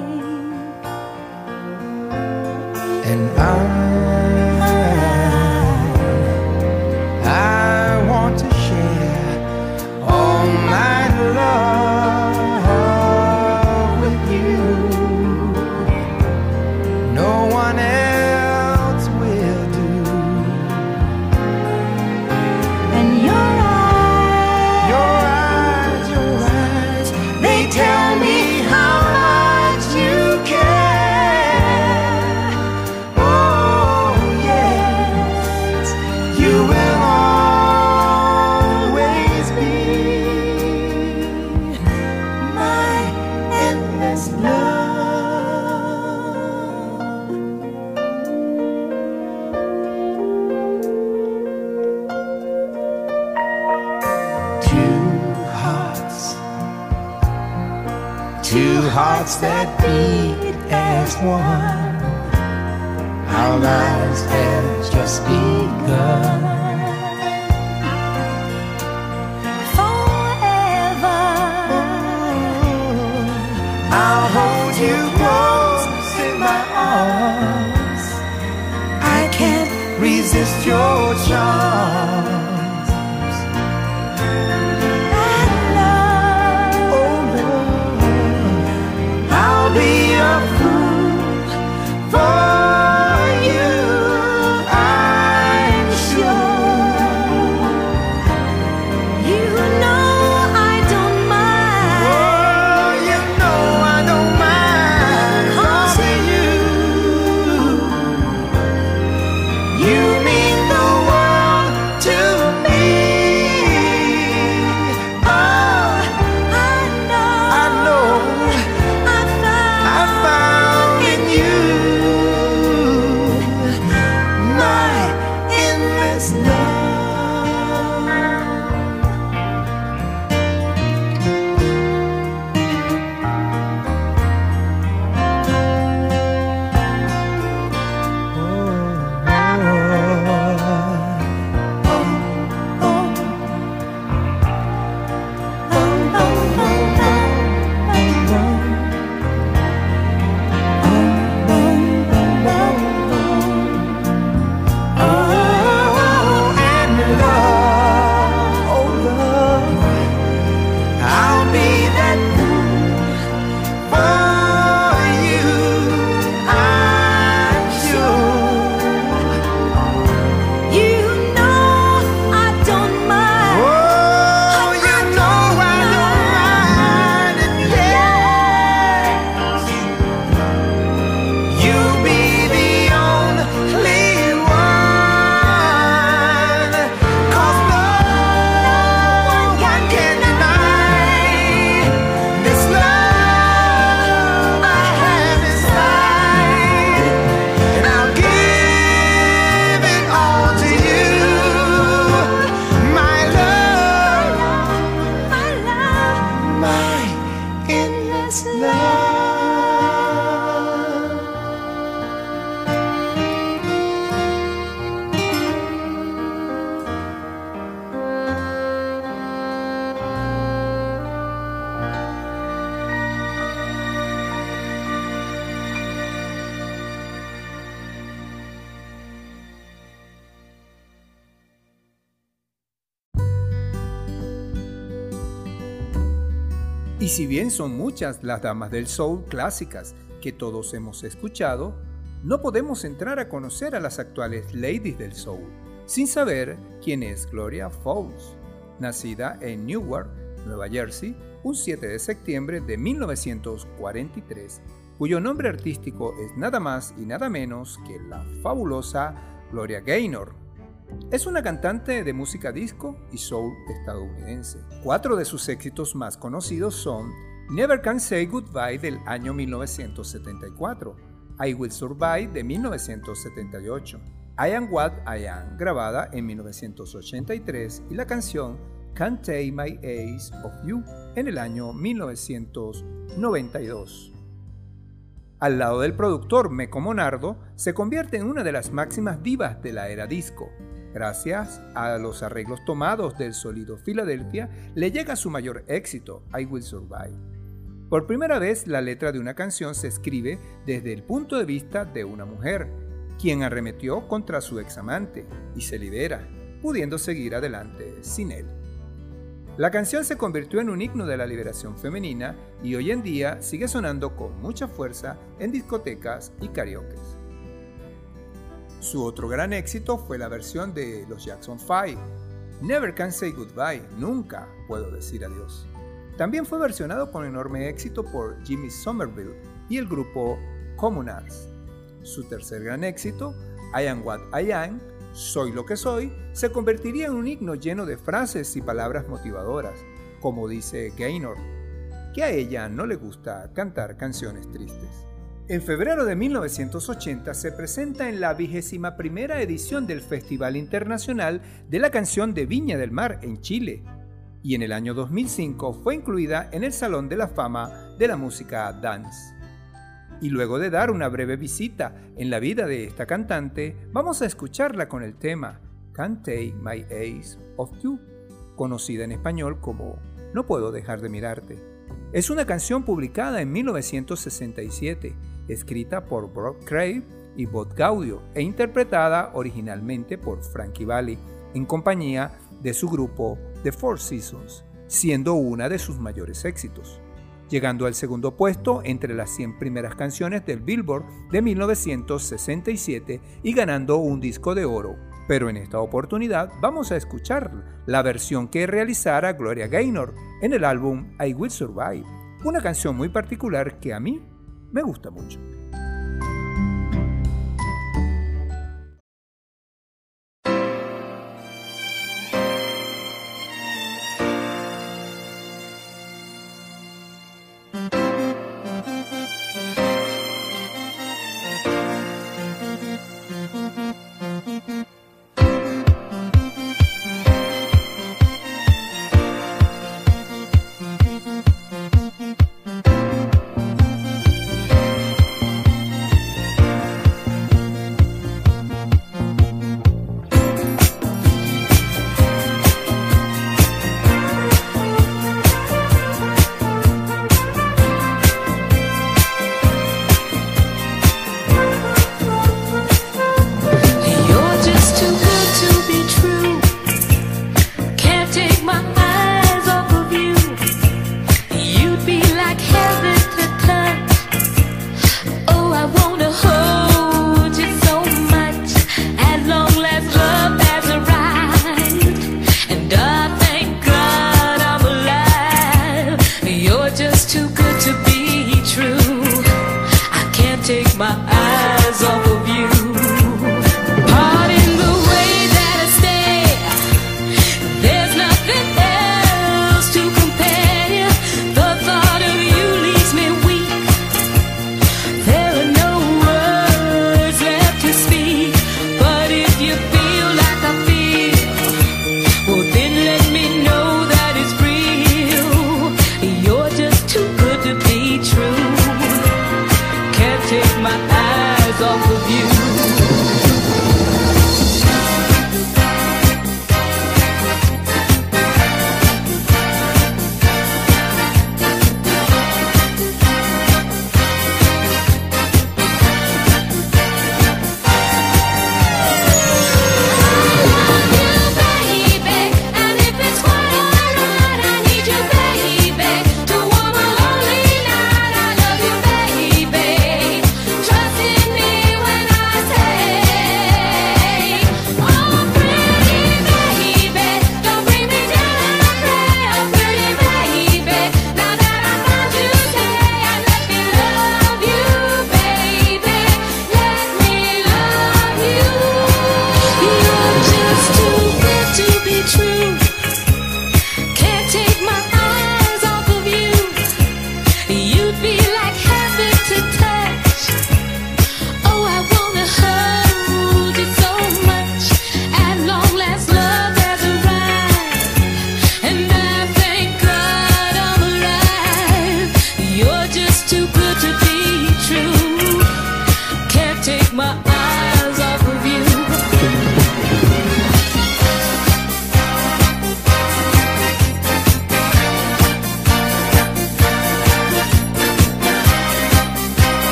And muchas las damas del soul clásicas que todos hemos escuchado, no podemos entrar a conocer a las actuales ladies del soul sin saber quién es Gloria Fowles, nacida en Newark, Nueva Jersey, un 7 de septiembre de 1943, cuyo nombre artístico es nada más y nada menos que la fabulosa Gloria Gaynor. Es una cantante de música disco y soul estadounidense. Cuatro de sus éxitos más conocidos son Never Can Say Goodbye del año 1974, I Will Survive de 1978, I Am What I Am grabada en 1983 y la canción Can't Take My Eyes Off You en el año 1992. Al lado del productor Meco Monardo, se convierte en una de las máximas divas de la era disco. Gracias a los arreglos tomados del sólido Philadelphia, le llega su mayor éxito, I Will Survive. Por primera vez, la letra de una canción se escribe desde el punto de vista de una mujer, quien arremetió contra su examante y se libera, pudiendo seguir adelante sin él. La canción se convirtió en un himno de la liberación femenina y hoy en día sigue sonando con mucha fuerza en discotecas y karaoke. Su otro gran éxito fue la versión de los Jackson 5, Never Can Say Goodbye, nunca puedo decir adiós. También fue versionado con enorme éxito por Jimmy Somerville y el grupo Communards. Su tercer gran éxito, I Am What I Am, Soy lo que soy, se convertiría en un himno lleno de frases y palabras motivadoras, como dice Gaynor, que a ella no le gusta cantar canciones tristes. En febrero de 1980 se presenta en la vigésima primera edición del Festival Internacional de la Canción de Viña del Mar en Chile, y en el año 2005 fue incluida en el Salón de la Fama de la Música Dance. Y luego de dar una breve visita en la vida de esta cantante, vamos a escucharla con el tema Can't Take My Eyes Off You, conocida en español como No puedo dejar de mirarte. Es una canción publicada en 1967, escrita por Brock Craig y Bob Gaudio e interpretada originalmente por Frankie Valli en compañía de su grupo The Four Seasons, siendo una de sus mayores éxitos llegando al segundo puesto entre las 100 primeras canciones del Billboard de 1967 y ganando un disco de oro. Pero en esta oportunidad vamos a escuchar la versión que realizara Gloria Gaynor en el álbum I Will Survive, una canción muy particular que a mí me gusta mucho.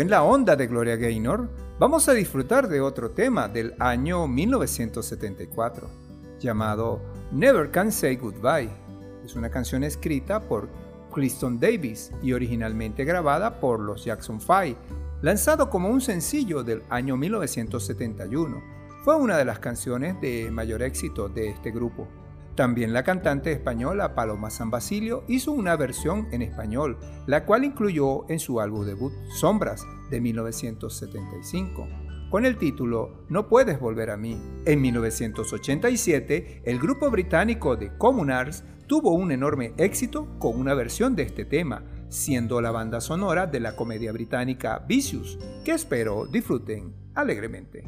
En la onda de Gloria Gaynor, vamos a disfrutar de otro tema del año 1974, llamado Never Can Say Goodbye. Es una canción escrita por Cliston Davis y originalmente grabada por los Jackson 5, lanzado como un sencillo del año 1971. Fue una de las canciones de mayor éxito de este grupo. También la cantante española Paloma San Basilio hizo una versión en español, la cual incluyó en su álbum debut Sombras de 1975, con el título No puedes volver a mí. En 1987, el grupo británico The Communards tuvo un enorme éxito con una versión de este tema, siendo la banda sonora de la comedia británica Vicious, que espero disfruten alegremente.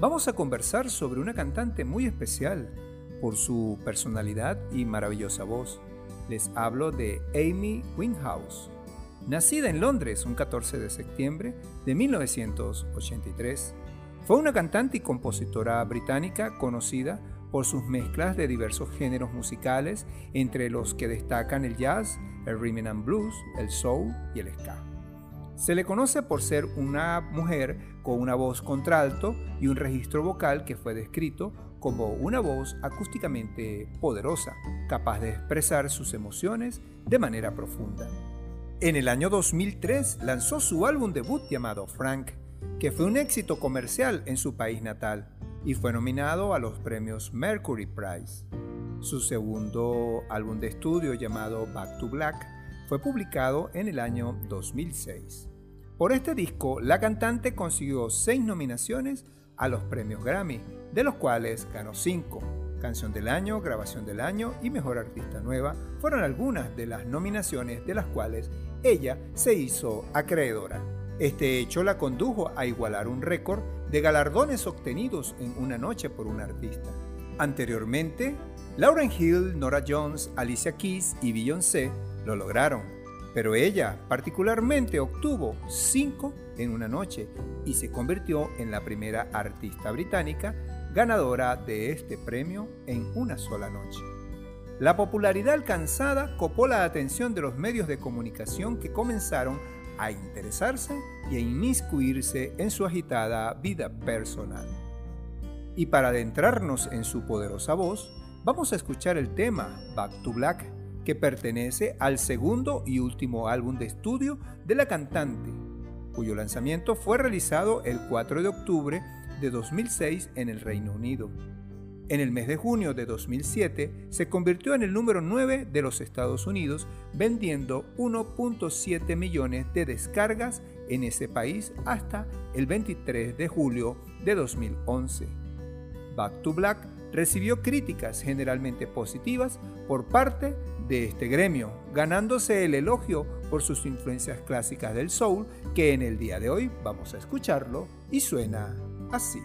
Vamos a conversar sobre una cantante muy especial por su personalidad y maravillosa voz. Les hablo de Amy Winehouse. Nacida en Londres un 14 de septiembre de 1983, fue una cantante y compositora británica conocida por sus mezclas de diversos géneros musicales, entre los que destacan el jazz, el rhythm and blues, el soul y el ska. Se le conoce por ser una mujer con una voz contralto y un registro vocal que fue descrito como una voz acústicamente poderosa, capaz de expresar sus emociones de manera profunda. En el año 2003 lanzó su álbum debut llamado Frank, que fue un éxito comercial en su país natal y fue nominado a los premios Mercury Prize. Su segundo álbum de estudio llamado Back to Black fue publicado en el año 2006. Por este disco, la cantante consiguió seis nominaciones a los premios Grammy, de los cuales ganó 5. Canción del Año, Grabación del Año y Mejor Artista Nueva fueron algunas de las nominaciones de las cuales ella se hizo acreedora. Este hecho la condujo a igualar un récord de galardones obtenidos en una noche por un artista. Anteriormente, Lauryn Hill, Nora Jones, Alicia Keys y Beyoncé lo lograron, pero ella particularmente obtuvo 5 en una noche y se convirtió en la primera artista británica ganadora de este premio en una sola noche. La popularidad alcanzada copó la atención de los medios de comunicación que comenzaron a interesarse y a inmiscuirse en su agitada vida personal. Y para adentrarnos en su poderosa voz, vamos a escuchar el tema Back to Black, que pertenece al segundo y último álbum de estudio de la cantante, cuyo lanzamiento fue realizado el 4 de octubre de 2006 en el Reino Unido. En el mes de junio de 2007 se convirtió en el número 9 de los Estados Unidos, vendiendo 1.7 millones de descargas en ese país hasta el 23 de julio de 2011. Back to Black recibió críticas generalmente positivas por parte de este gremio, ganándose el elogio por sus influencias clásicas del soul, que en el día de hoy vamos a escucharlo y suena así.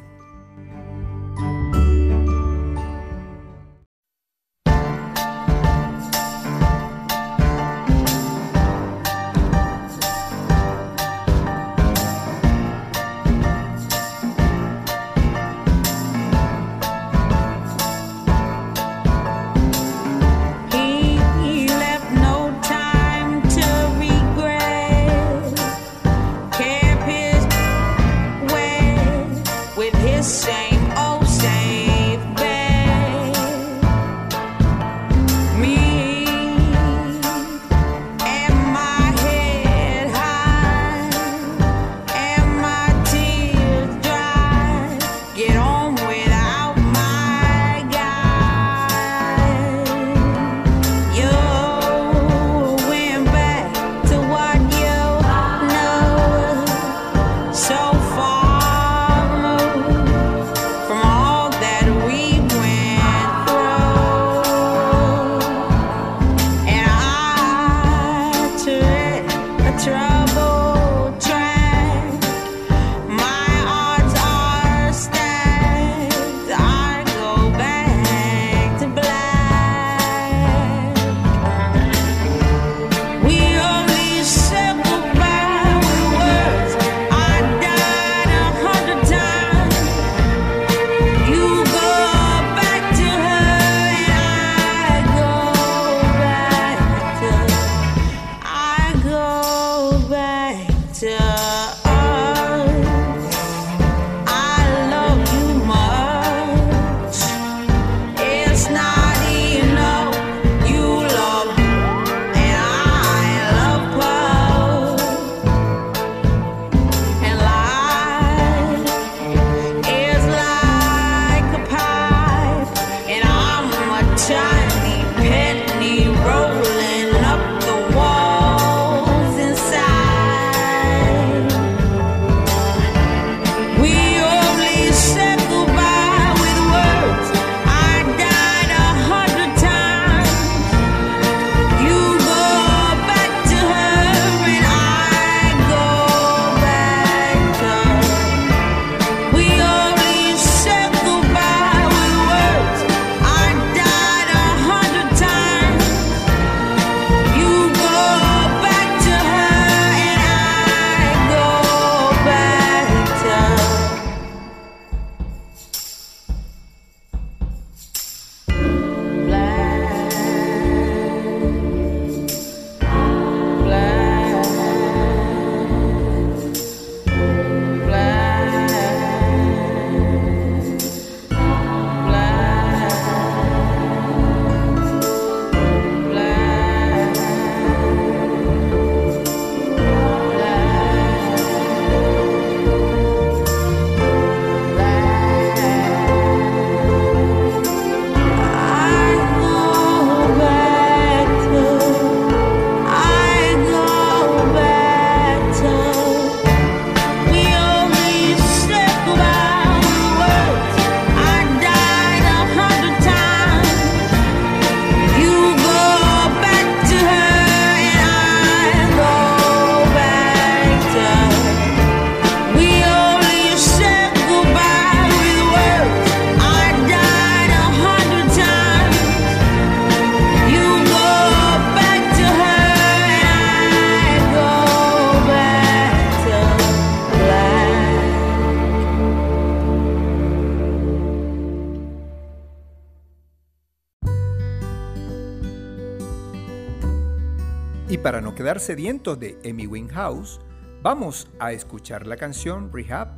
Quedar sedientos de Amy Winehouse, vamos a escuchar la canción Rehab,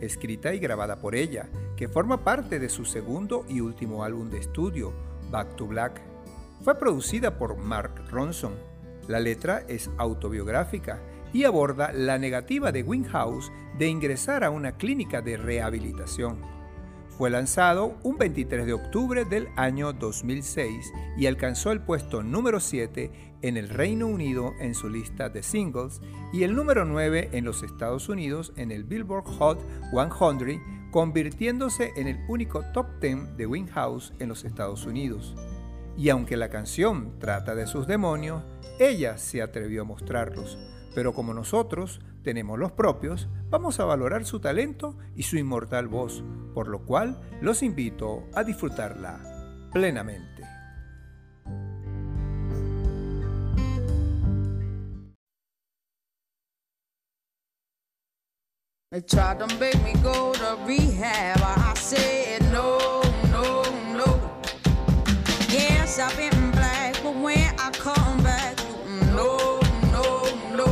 escrita y grabada por ella, que forma parte de su segundo y último álbum de estudio, Back to Black. Fue producida por Mark Ronson. La letra es autobiográfica y aborda la negativa de Winehouse de ingresar a una clínica de rehabilitación. Fue lanzado un 23 de octubre del año 2006 y alcanzó el puesto número 7 en el Reino Unido en su lista de singles y el número 9 en los Estados Unidos en el Billboard Hot 100, convirtiéndose en el único top 10 de Winehouse en los Estados Unidos. Y aunque la canción trata de sus demonios, ella se atrevió a mostrarlos. Pero como nosotros tenemos los propios, vamos a valorar su talento y su inmortal voz, por lo cual los invito a disfrutarla plenamente. They tried to make me go to rehab. I said no, no, no. Yes, I've been black, but when I come back, no, no, no.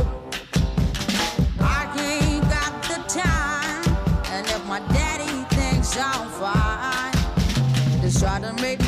I ain't got the time, and if my daddy thinks I'm fine, they try to make me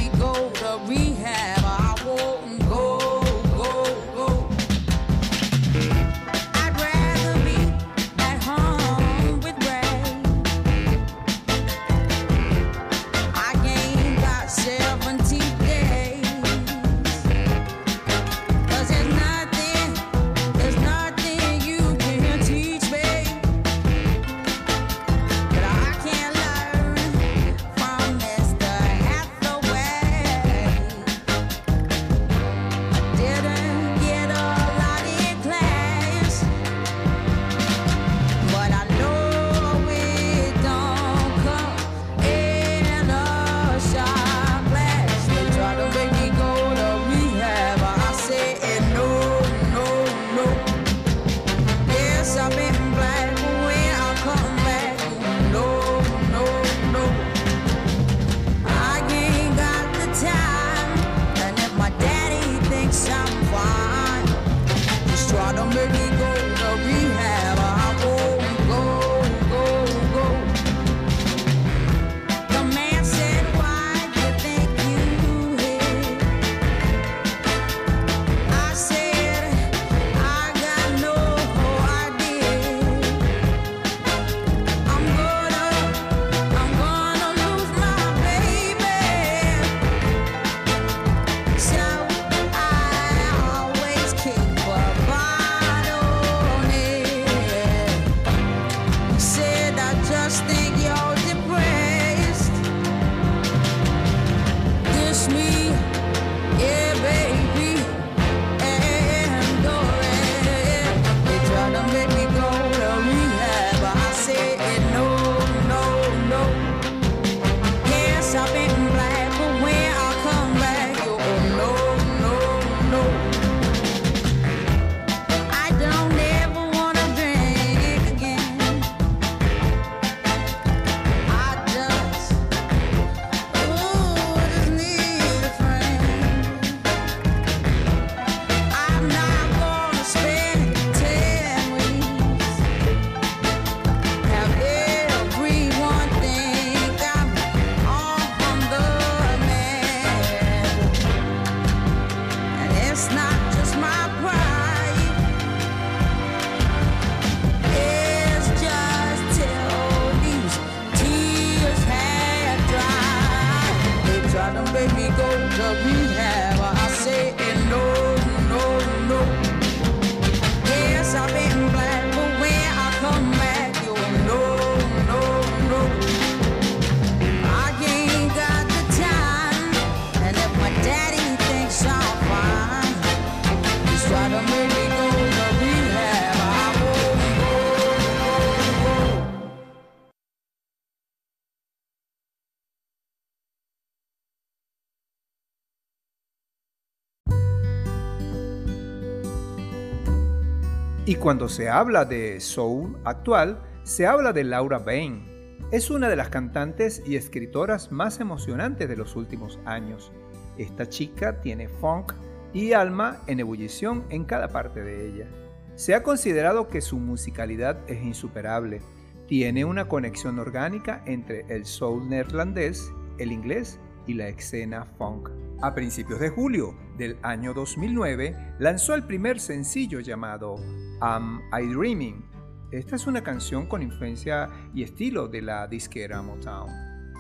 cuando se habla de soul actual, se habla de Laura Bain. Es una de las cantantes y escritoras más emocionantes de los últimos años. Esta chica tiene funk, y alma en ebullición en cada parte de ella. Se ha considerado que su musicalidad es insuperable. Tiene una conexión orgánica entre el soul neerlandés, el inglés y la escena funk. A principios de julio del año 2009 lanzó el primer sencillo llamado Am I Dreaming. Esta es una canción con influencia y estilo de la disquera Motown.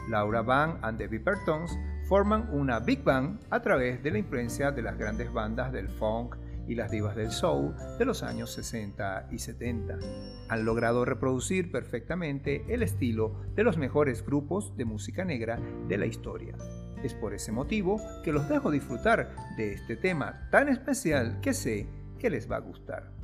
Laura Van and the Bippertons forman una big band a través de la influencia de las grandes bandas del funk y las divas del soul de los años 60 y 70. Han logrado reproducir perfectamente el estilo de los mejores grupos de música negra de la historia. Es por ese motivo que los dejo disfrutar de este tema tan especial que sé que les va a gustar.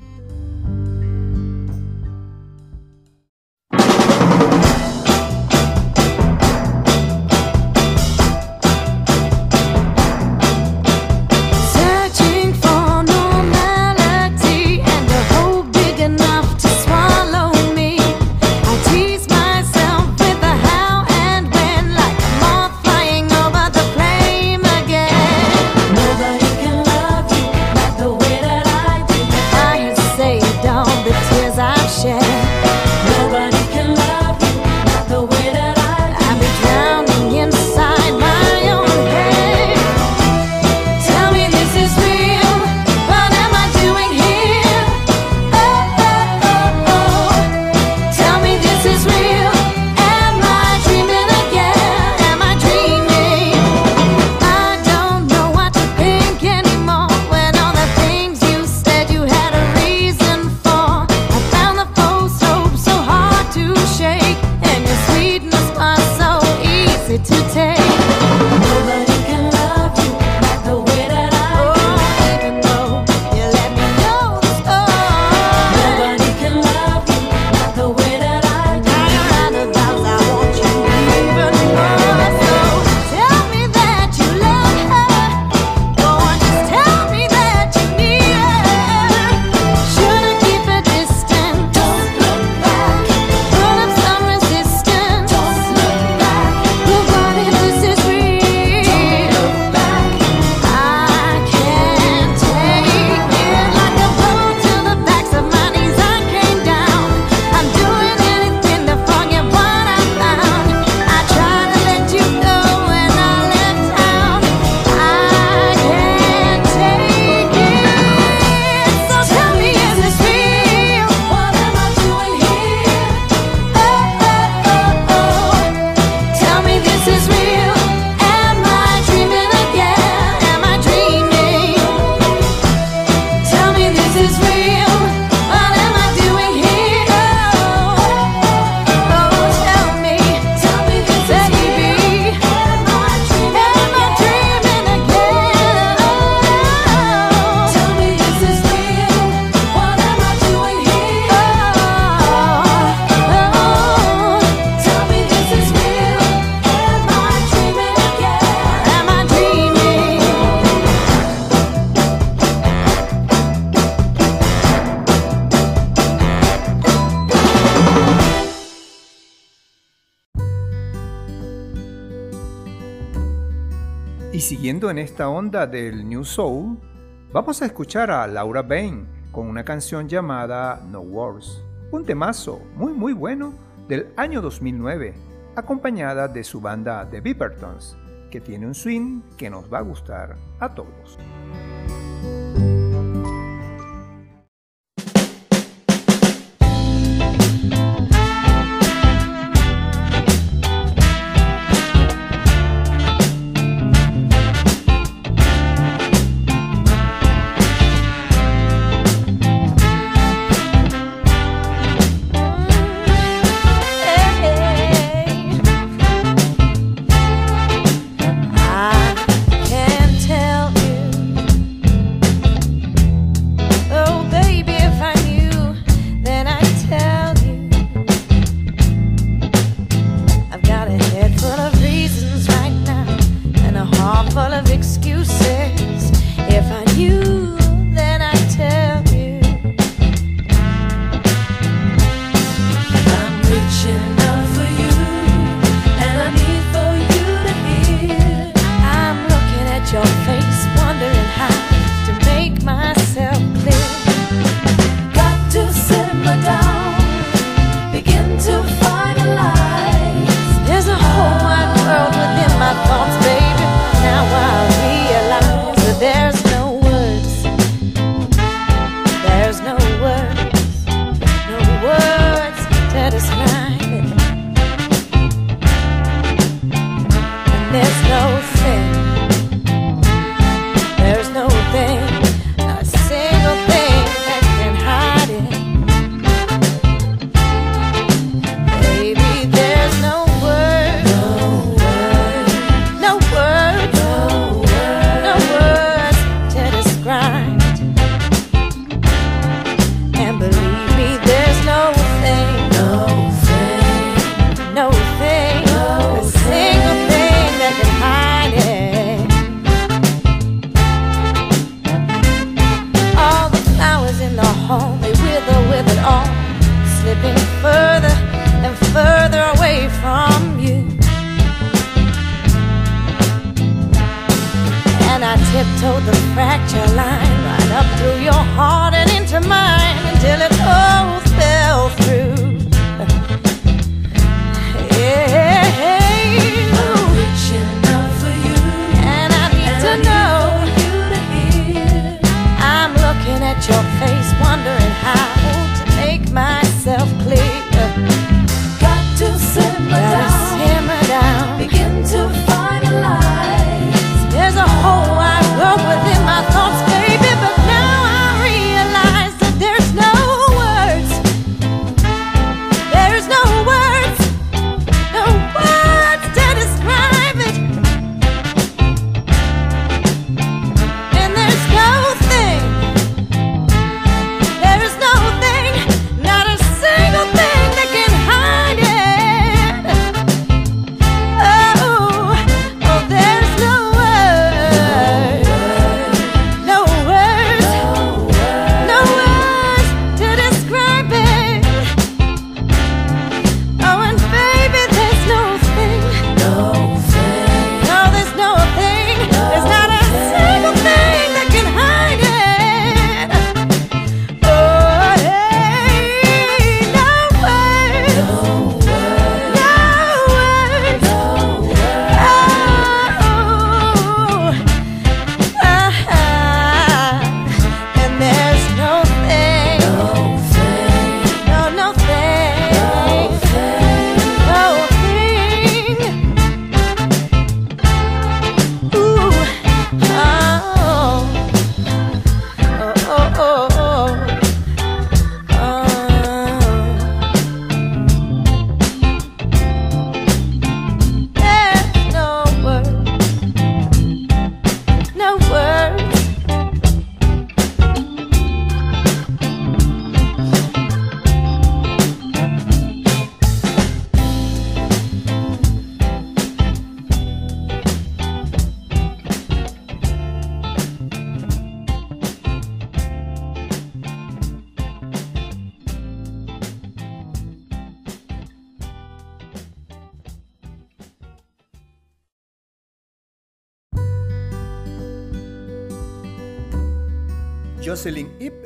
En esta onda del New Soul, vamos a escuchar a Laura Bain con una canción llamada No Wars, un temazo muy muy bueno del año 2009, acompañada de su banda The Bippertons, que tiene un swing que nos va a gustar a todos.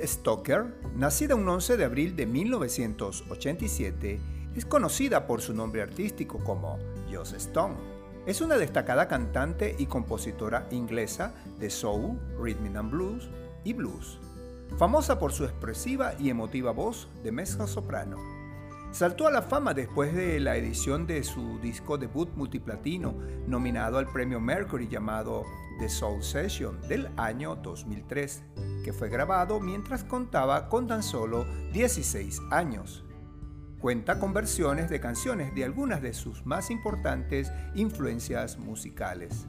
Stoker, nacida un 11 de abril de 1987, es conocida por su nombre artístico como Joss Stone. Es una destacada cantante y compositora inglesa de soul, rhythm and blues y blues, famosa por su expresiva y emotiva voz de mezzo soprano. Saltó a la fama después de la edición de su disco debut multiplatino, nominado al premio Mercury llamado The Soul Session del año 2003, que fue grabado mientras contaba con tan solo 16 años. Cuenta con versiones de canciones de algunas de sus más importantes influencias musicales.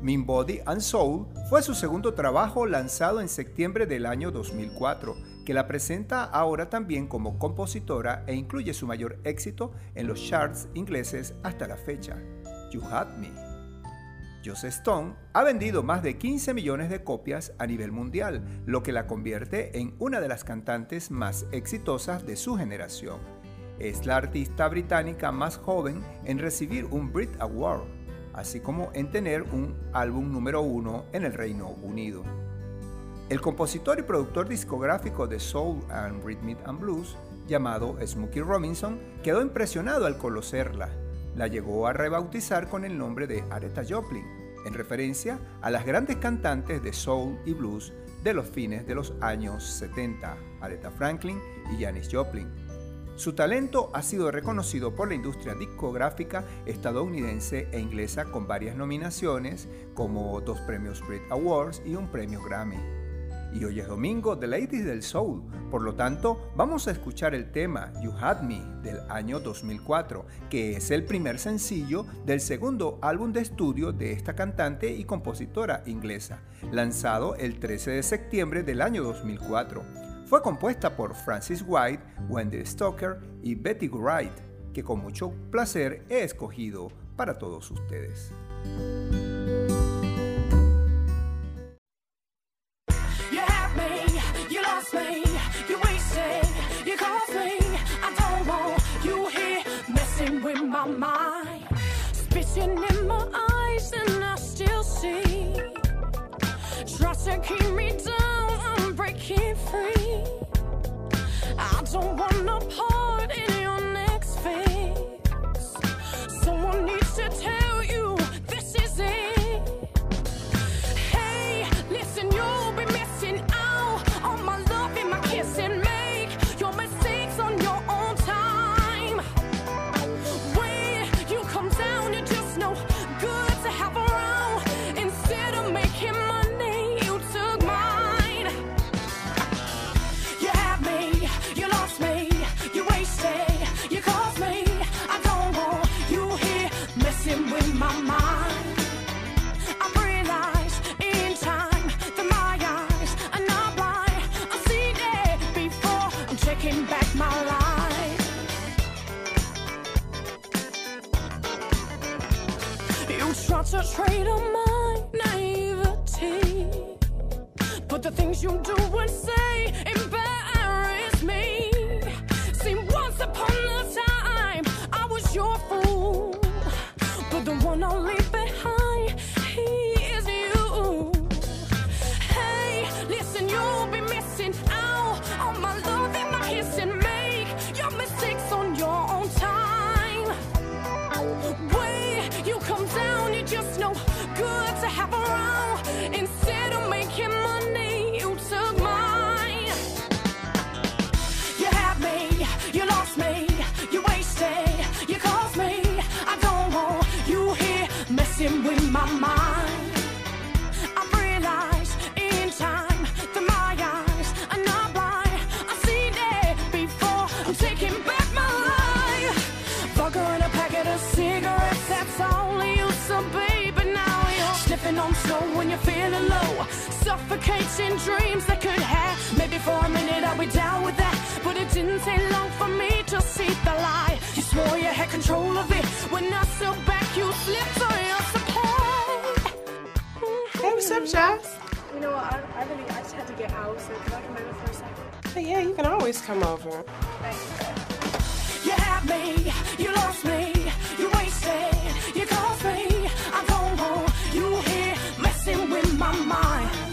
Mean Body and Soul fue su segundo trabajo lanzado en septiembre del año 2004, que la presenta ahora también como compositora e incluye su mayor éxito en los charts ingleses hasta la fecha, You Had Me. Joss Stone ha vendido más de 15 millones de copias a nivel mundial, lo que la convierte en una de las cantantes más exitosas de su generación. Es la artista británica más joven en recibir un Brit Award, así como en tener un álbum número uno en el Reino Unido. El compositor y productor discográfico de Soul and Rhythm and Blues, llamado Smokey Robinson, quedó impresionado al conocerla. La llegó a rebautizar con el nombre de Aretha Joplin, en referencia a las grandes cantantes de soul y blues de los fines de los años 70, Aretha Franklin y Janis Joplin. Su talento ha sido reconocido por la industria discográfica estadounidense e inglesa con varias nominaciones, como dos premios Brit Awards y un premio Grammy. Y hoy es domingo de Ladies del Soul, por lo tanto vamos a escuchar el tema You Had Me del año 2004, que es el primer sencillo del segundo álbum de estudio de esta cantante y compositora inglesa, lanzado el 13 de septiembre del año 2004. Fue compuesta por Francis White, Wendy Stoker y Betty Wright, que con mucho placer he escogido para todos ustedes. Me down. I'm breaking free. I don't wanna part in your next phase. Someone needs to tell when you're low. Suffocating dreams that could have. Maybe for a minute I'll be down with that. But it didn't take long for me to see the lie. You swore you had control of it. When I stood back, you slipped on your supply. Hey, what's up, Jess? You know what? I, I really I just had to get out, so can I come over for a second? Hey, yeah, you can always come over. You had me, you lost me, you wasted, you caused me. I don't want you with my mind.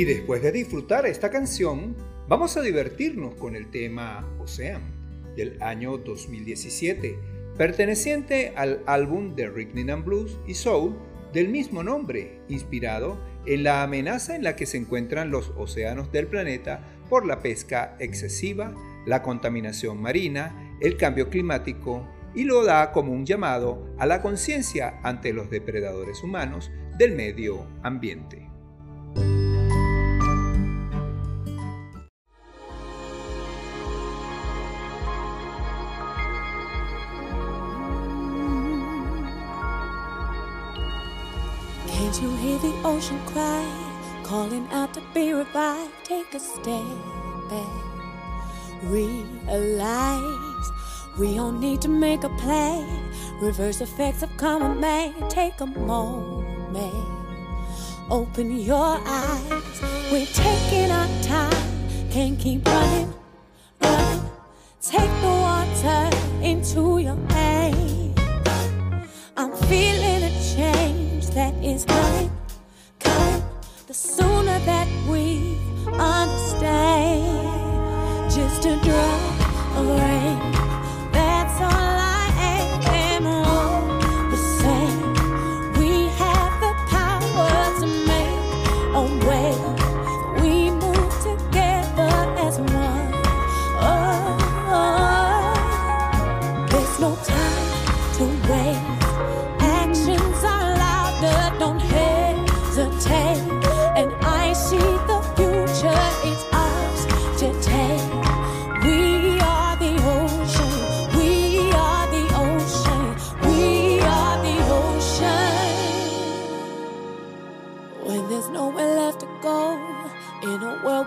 Y después de disfrutar esta canción, vamos a divertirnos con el tema Ocean del año 2017, perteneciente al álbum de Rhythm and Blues y Soul del mismo nombre, inspirado en la amenaza en la que se encuentran los océanos del planeta por la pesca excesiva, la contaminación marina, el cambio climático y lo da como un llamado a la conciencia ante los depredadores humanos del medio ambiente. Be revived? Take a step back, realize we all need to make a play. Reverse effects of common man. Take a moment, open your eyes. We're taking our time, can't keep running, running. Take the water into your veins. I'm feeling a change that is coming. Sooner that we understand, just a drop of rain.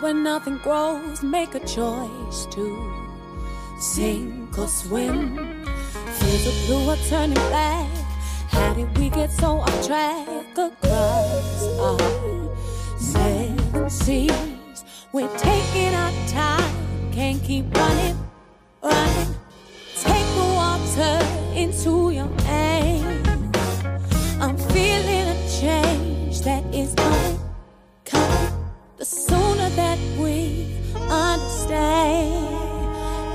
Where nothing grows, make a choice to sink or swim. Fields of blue are turning black. How did we get so off track? Across our seven seas, we're taking our time, can't keep running, running. Take the water into your hands. I'm feeling a change that is coming. The sooner that we understand,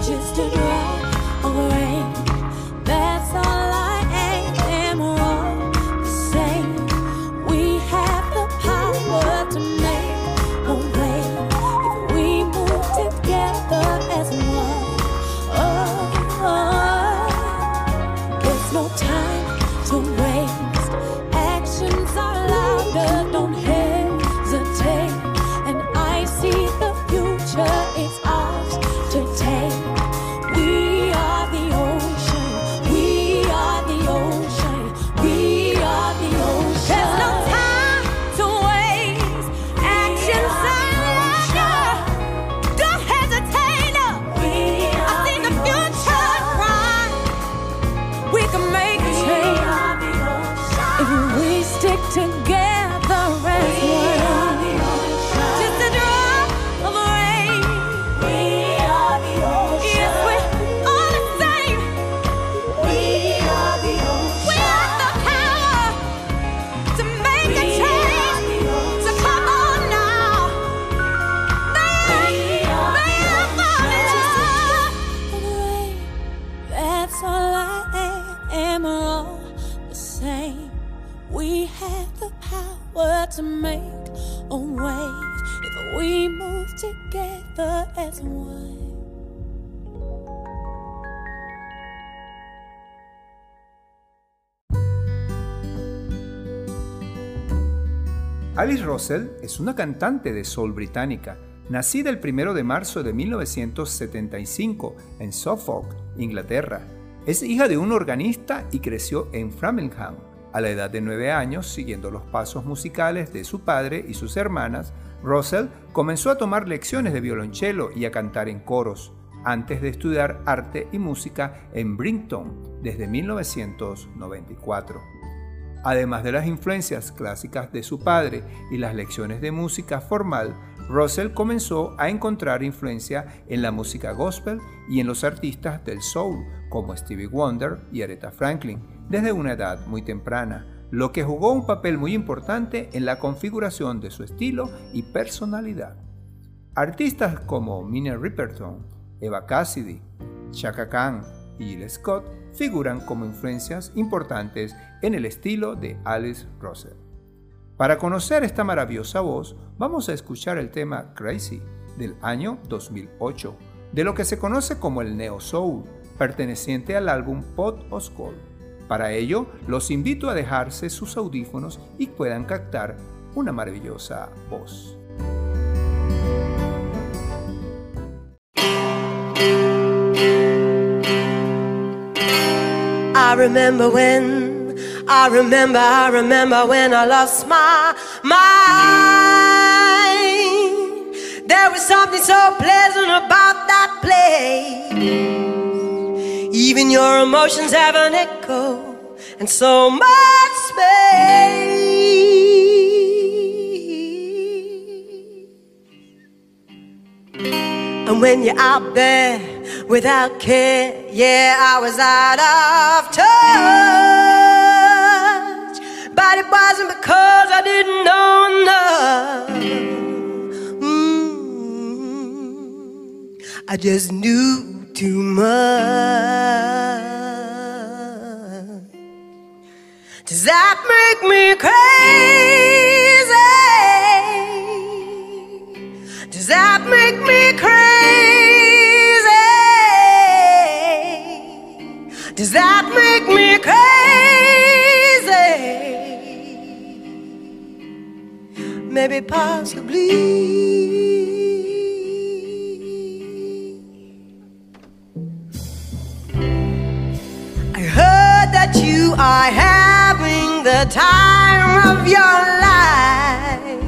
just a drop of rain. That's all Alice Russell es una cantante de soul británica, nacida el 1 de marzo de 1975 en Suffolk, Inglaterra. Es hija de un organista y creció en Framingham. A la edad de 9 años, siguiendo los pasos musicales de su padre y sus hermanas, Russell comenzó a tomar lecciones de violonchelo y a cantar en coros, antes de estudiar arte y música en Brighton desde 1994. Además de las influencias clásicas de su padre y las lecciones de música formal, Russell comenzó a encontrar influencia en la música gospel y en los artistas del soul como Stevie Wonder y Aretha Franklin desde una edad muy temprana, lo que jugó un papel muy importante en la configuración de su estilo y personalidad. Artistas como Minnie Riperton, Eva Cassidy, Chaka Khan y Jill Scott figuran como influencias importantes en el estilo de Alice Russell. Para conocer esta maravillosa voz, vamos a escuchar el tema Crazy del año 2008, de lo que se conoce como el Neo Soul, perteneciente al álbum Pot of Skull. Para ello, los invito a dejarse sus audífonos y puedan captar una maravillosa voz. I remember when, I remember, I remember when I lost my mind. There was something so pleasant about that place. Even your emotions have an echo and so much space. And when you're out there without care, yeah, I was out of touch. But it wasn't because I didn't know enough. Mm, I just knew too much. Does that make me crazy? Does that make me crazy? Does that make me crazy? Maybe possibly. that you are having the time of your life.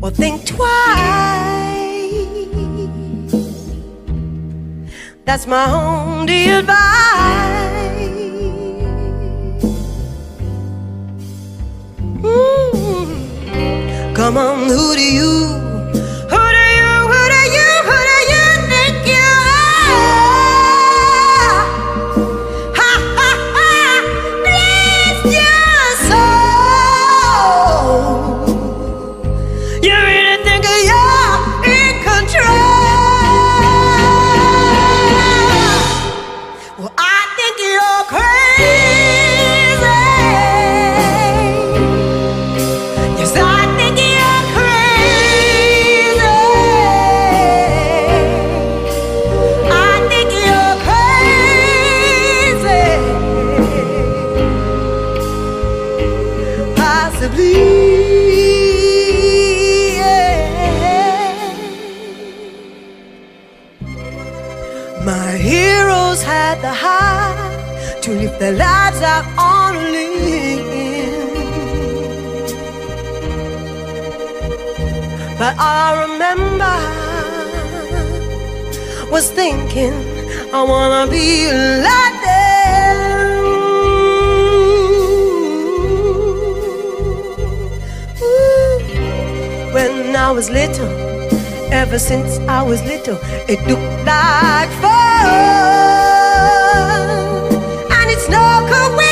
Well, think twice. That's my only advice. Mm. Come on, who do you? I remember was thinking I wanna be like them. Ooh. When I was little, ever since I was little, it looked like fun. And it's no coincidence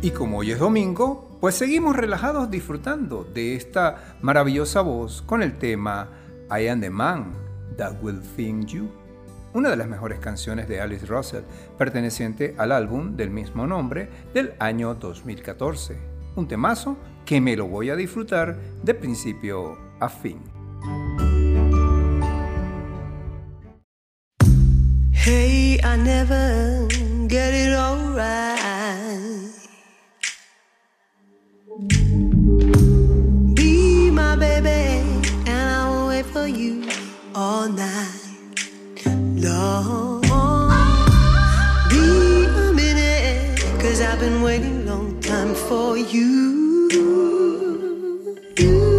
Y como hoy es domingo, pues seguimos relajados disfrutando de esta maravillosa voz con el tema I Am the Man That Will Think You, una de las mejores canciones de Alice Russell, perteneciente al álbum del mismo nombre del año 2014. Un temazo que me lo voy a disfrutar de principio a fin. Hey, I never get it all right. You all night long. Be a minute, cause I've been waiting long time for you. Be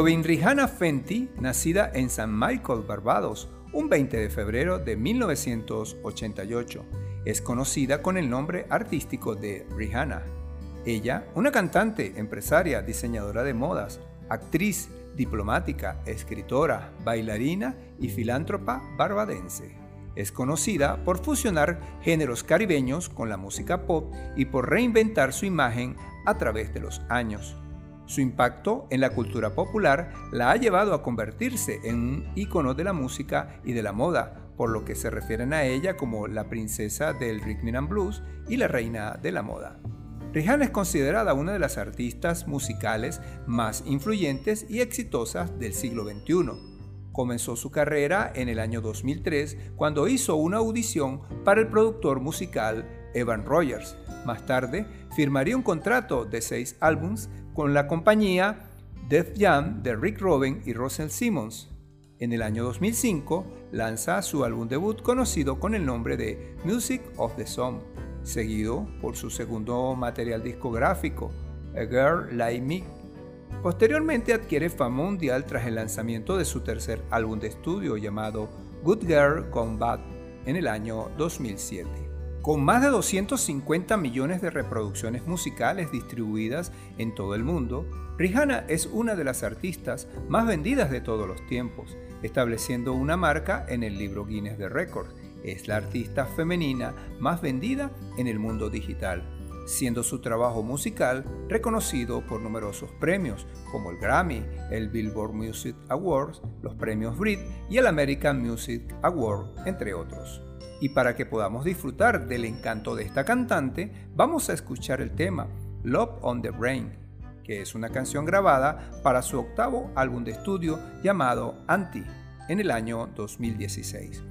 Robin Rihanna Fenty, nacida en San Michael, Barbados, un 20 de febrero de 1988, es conocida con el nombre artístico de Rihanna. Ella, una cantante, empresaria, diseñadora de modas, actriz, diplomática, escritora, bailarina y filántropa barbadense. Es conocida por fusionar géneros caribeños con la música pop y por reinventar su imagen a través de los años. Su impacto en la cultura popular la ha llevado a convertirse en un ícono de la música y de la moda, por lo que se refieren a ella como la princesa del rhythm and blues y la reina de la moda. Rihanna es considerada una de las artistas musicales más influyentes y exitosas del siglo XXI. Comenzó su carrera en el año 2003 cuando hizo una audición para el productor musical Evan Rogers. Más tarde, firmaría un contrato de seis álbums con la compañía Def Jam de Rick Rubin y Russell Simmons. En el año 2005 lanza su álbum debut conocido con el nombre de Music of the Song, seguido por su segundo material discográfico, A Girl Like Me. Posteriormente adquiere fama mundial tras el lanzamiento de su tercer álbum de estudio llamado Good Girl Come Back en el año 2007. Con más de 250 millones de reproducciones musicales distribuidas en todo el mundo, Rihanna es una de las artistas más vendidas de todos los tiempos, estableciendo una marca en el libro Guinness de Records. Es la artista femenina más vendida en el mundo digital, siendo su trabajo musical reconocido por numerosos premios como el Grammy, el Billboard Music Awards, los premios Brit y el American Music Award, entre otros. Y para que podamos disfrutar del encanto de esta cantante, vamos a escuchar el tema Love on the Brain, que es una canción grabada para su octavo álbum de estudio llamado Anti, en el año 2016.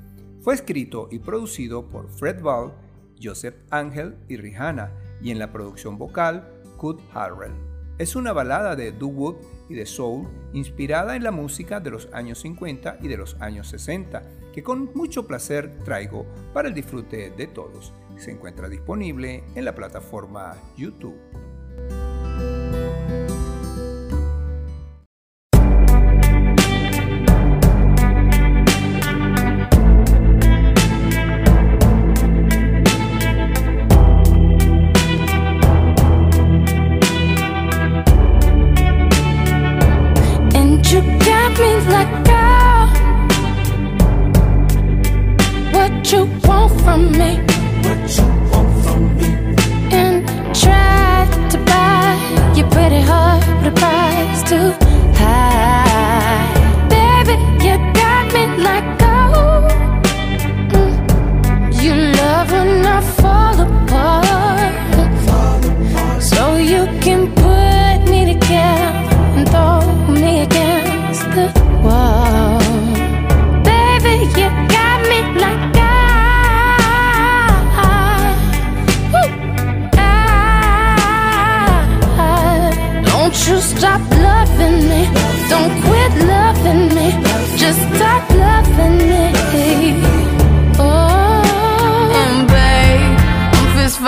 Fue escrito y producido por Fred Ball, Joseph Angel y Rihanna, y en la producción vocal, Kurt Harrell. Es una balada de doo-wop y de soul inspirada en la música de los años 50 y de los años 60, que con mucho placer traigo para el disfrute de todos. Se encuentra disponible en la plataforma YouTube. From me?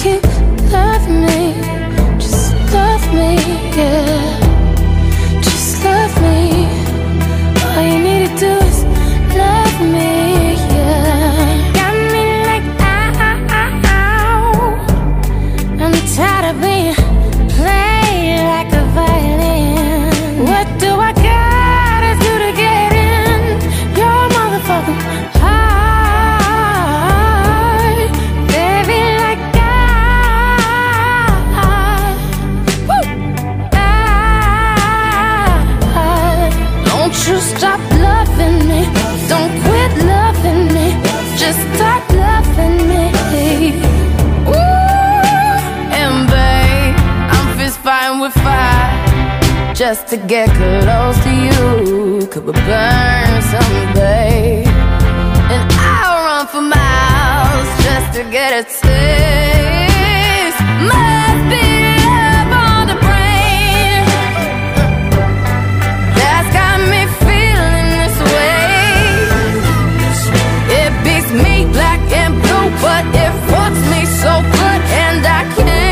Keep loving me, just love me, yeah. Just to get close to you. Could we burn someday? And I'll run for miles just to get a taste. Must be love on the brain that's got me feeling this way. It beats me black and blue, but it fucks me so good, and I can't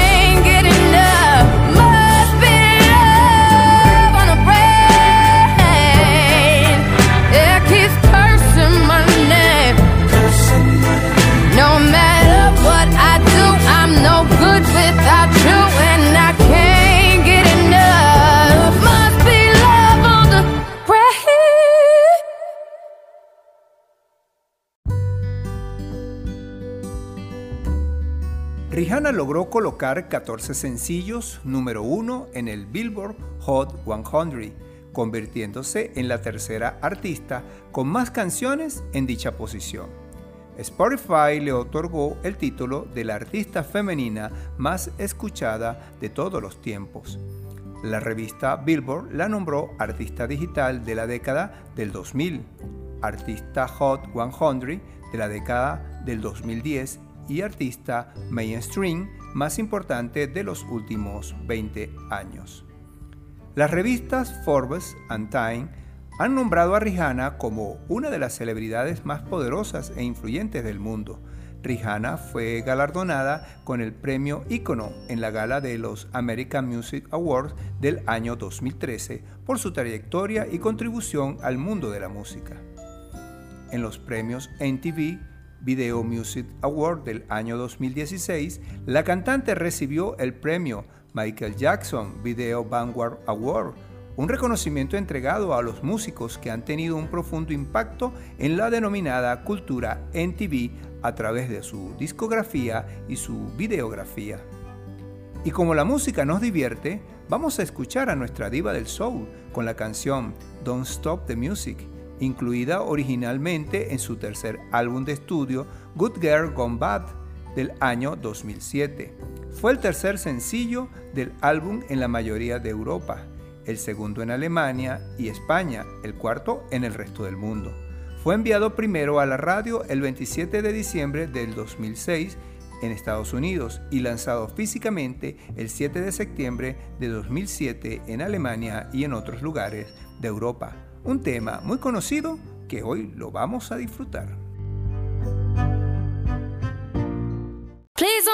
Rihanna logró colocar 14 sencillos número 1 en el Billboard Hot 100, convirtiéndose en la tercera artista con más canciones en dicha posición. Spotify le otorgó el título de la artista femenina más escuchada de todos los tiempos. La revista Billboard la nombró artista digital de la década del 2000, artista Hot 100 de la década del 2010 y artista mainstream más importante de los últimos 20 años. Las revistas Forbes and Time han nombrado a Rihanna como una de las celebridades más poderosas e influyentes del mundo. Rihanna fue galardonada con el premio Icono en la gala de los American Music Awards del año 2013 por su trayectoria y contribución al mundo de la música. En los premios NTV Video Music Award del año 2016, la cantante recibió el premio Michael Jackson Video Vanguard Award, un reconocimiento entregado a los músicos que han tenido un profundo impacto en la denominada cultura NTV a través de su discografía y su videografía. Y como la música nos divierte, vamos a escuchar a nuestra diva del soul con la canción Don't Stop the Music, incluida originalmente en su tercer álbum de estudio Good Girl Gone Bad del año 2007. Fue el tercer sencillo del álbum en la mayoría de Europa, el segundo en Alemania y España, el cuarto en el resto del mundo. Fue enviado primero a la radio el 27 de diciembre del 2006 en Estados Unidos y lanzado físicamente el 7 de septiembre de 2007 en Alemania y en otros lugares de Europa. Un tema muy conocido que hoy lo vamos a disfrutar. Please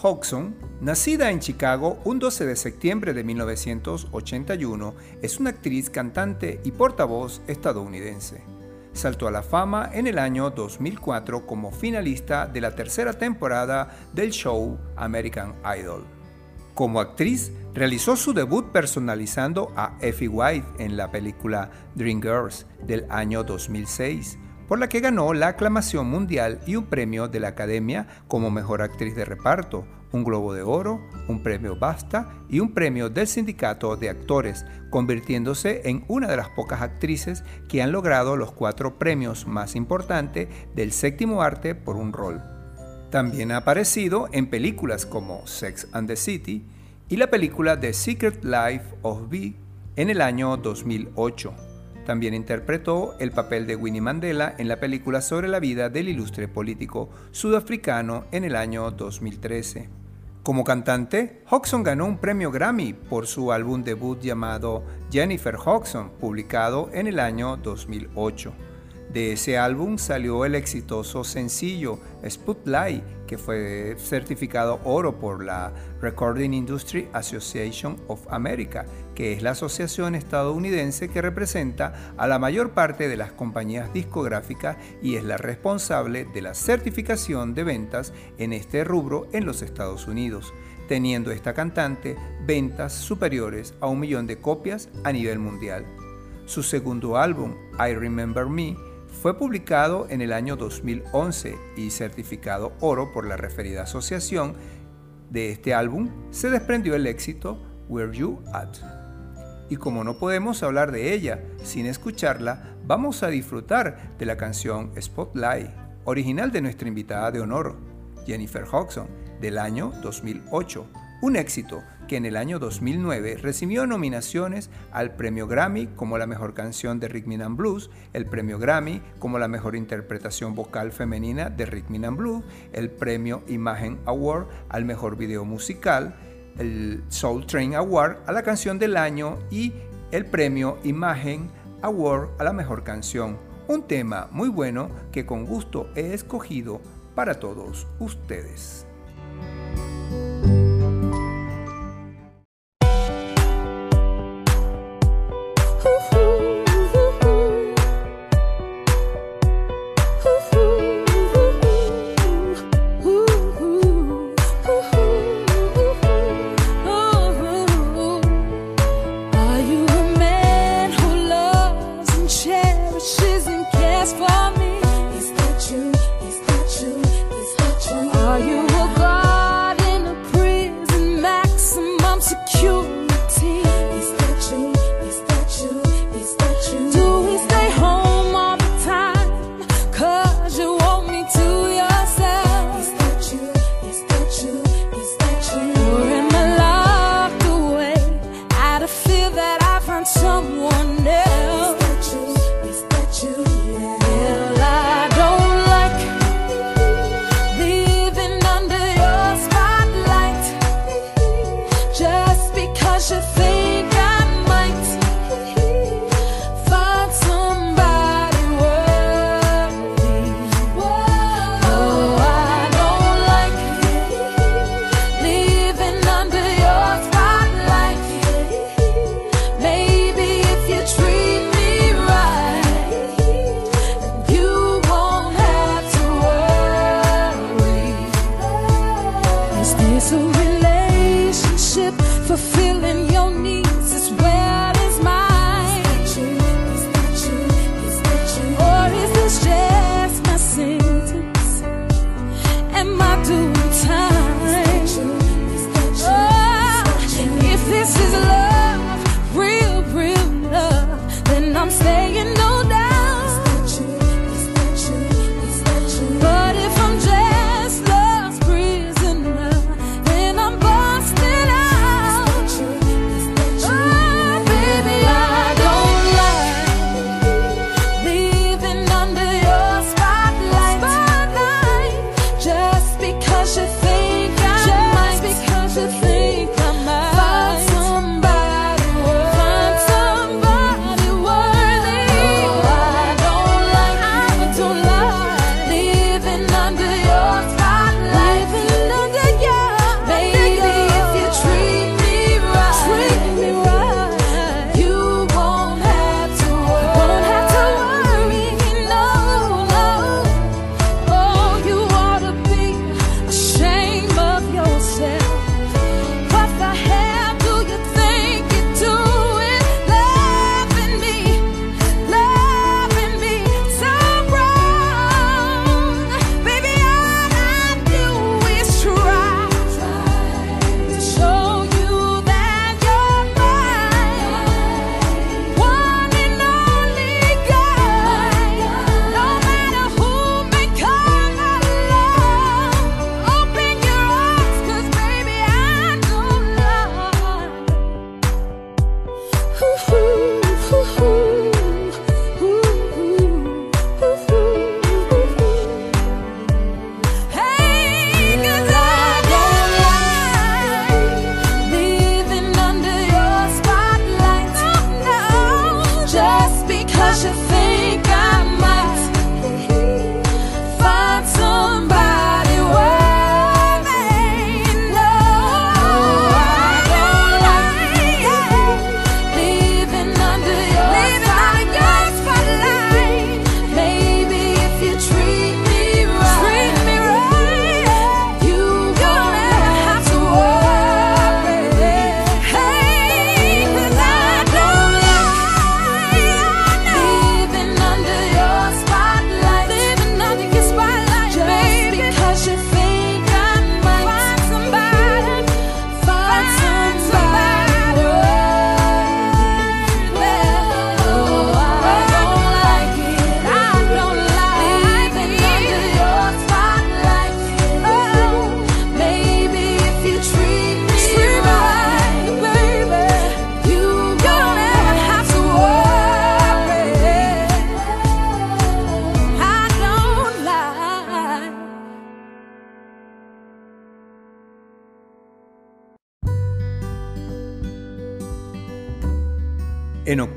Hodgson, nacida en Chicago un 12 de septiembre de 1981, es una actriz, cantante y portavoz estadounidense. Saltó a la fama en el año 2004 como finalista de la tercera temporada del show American Idol. Como actriz, realizó su debut personalizando a Effie White en la película Dreamgirls del año 2006 por la que ganó la aclamación mundial y un premio de la Academia como Mejor Actriz de Reparto, un Globo de Oro, un premio BASTA y un premio del Sindicato de Actores, convirtiéndose en una de las pocas actrices que han logrado los cuatro premios más importantes del séptimo arte por un rol. También ha aparecido en películas como Sex and the City y la película The Secret Life of Bee en el año 2008. También interpretó el papel de Winnie Mandela en la película sobre la vida del ilustre político sudafricano en el año 2013. Como cantante, Hodgson ganó un premio Grammy por su álbum debut llamado Jennifer Hodgson, publicado en el año 2008. De ese álbum salió el exitoso sencillo Spotlight, que fue certificado oro por la Recording Industry Association of America, que es la asociación estadounidense que representa a la mayor parte de las compañías discográficas y es la responsable de la certificación de ventas en este rubro en los Estados Unidos, teniendo esta cantante ventas superiores a un millón de copias a nivel mundial. Su segundo álbum, I Remember Me, fue publicado en el año 2011 y certificado oro por la referida asociación. De este álbum se desprendió el éxito Where You At. Y como no podemos hablar de ella sin escucharla, vamos a disfrutar de la canción Spotlight, original de nuestra invitada de honor, Jennifer Hodgson, del año 2008. Un éxito que en el año 2009 recibió nominaciones al Premio Grammy como la mejor canción de Rhythm and Blues, el Premio Grammy como la mejor interpretación vocal femenina de Rhythm and Blues, el Premio Imagen Award al mejor video musical, el Soul Train Award a la canción del año y el Premio Imagen Award a la mejor canción. Un tema muy bueno que con gusto he escogido para todos ustedes.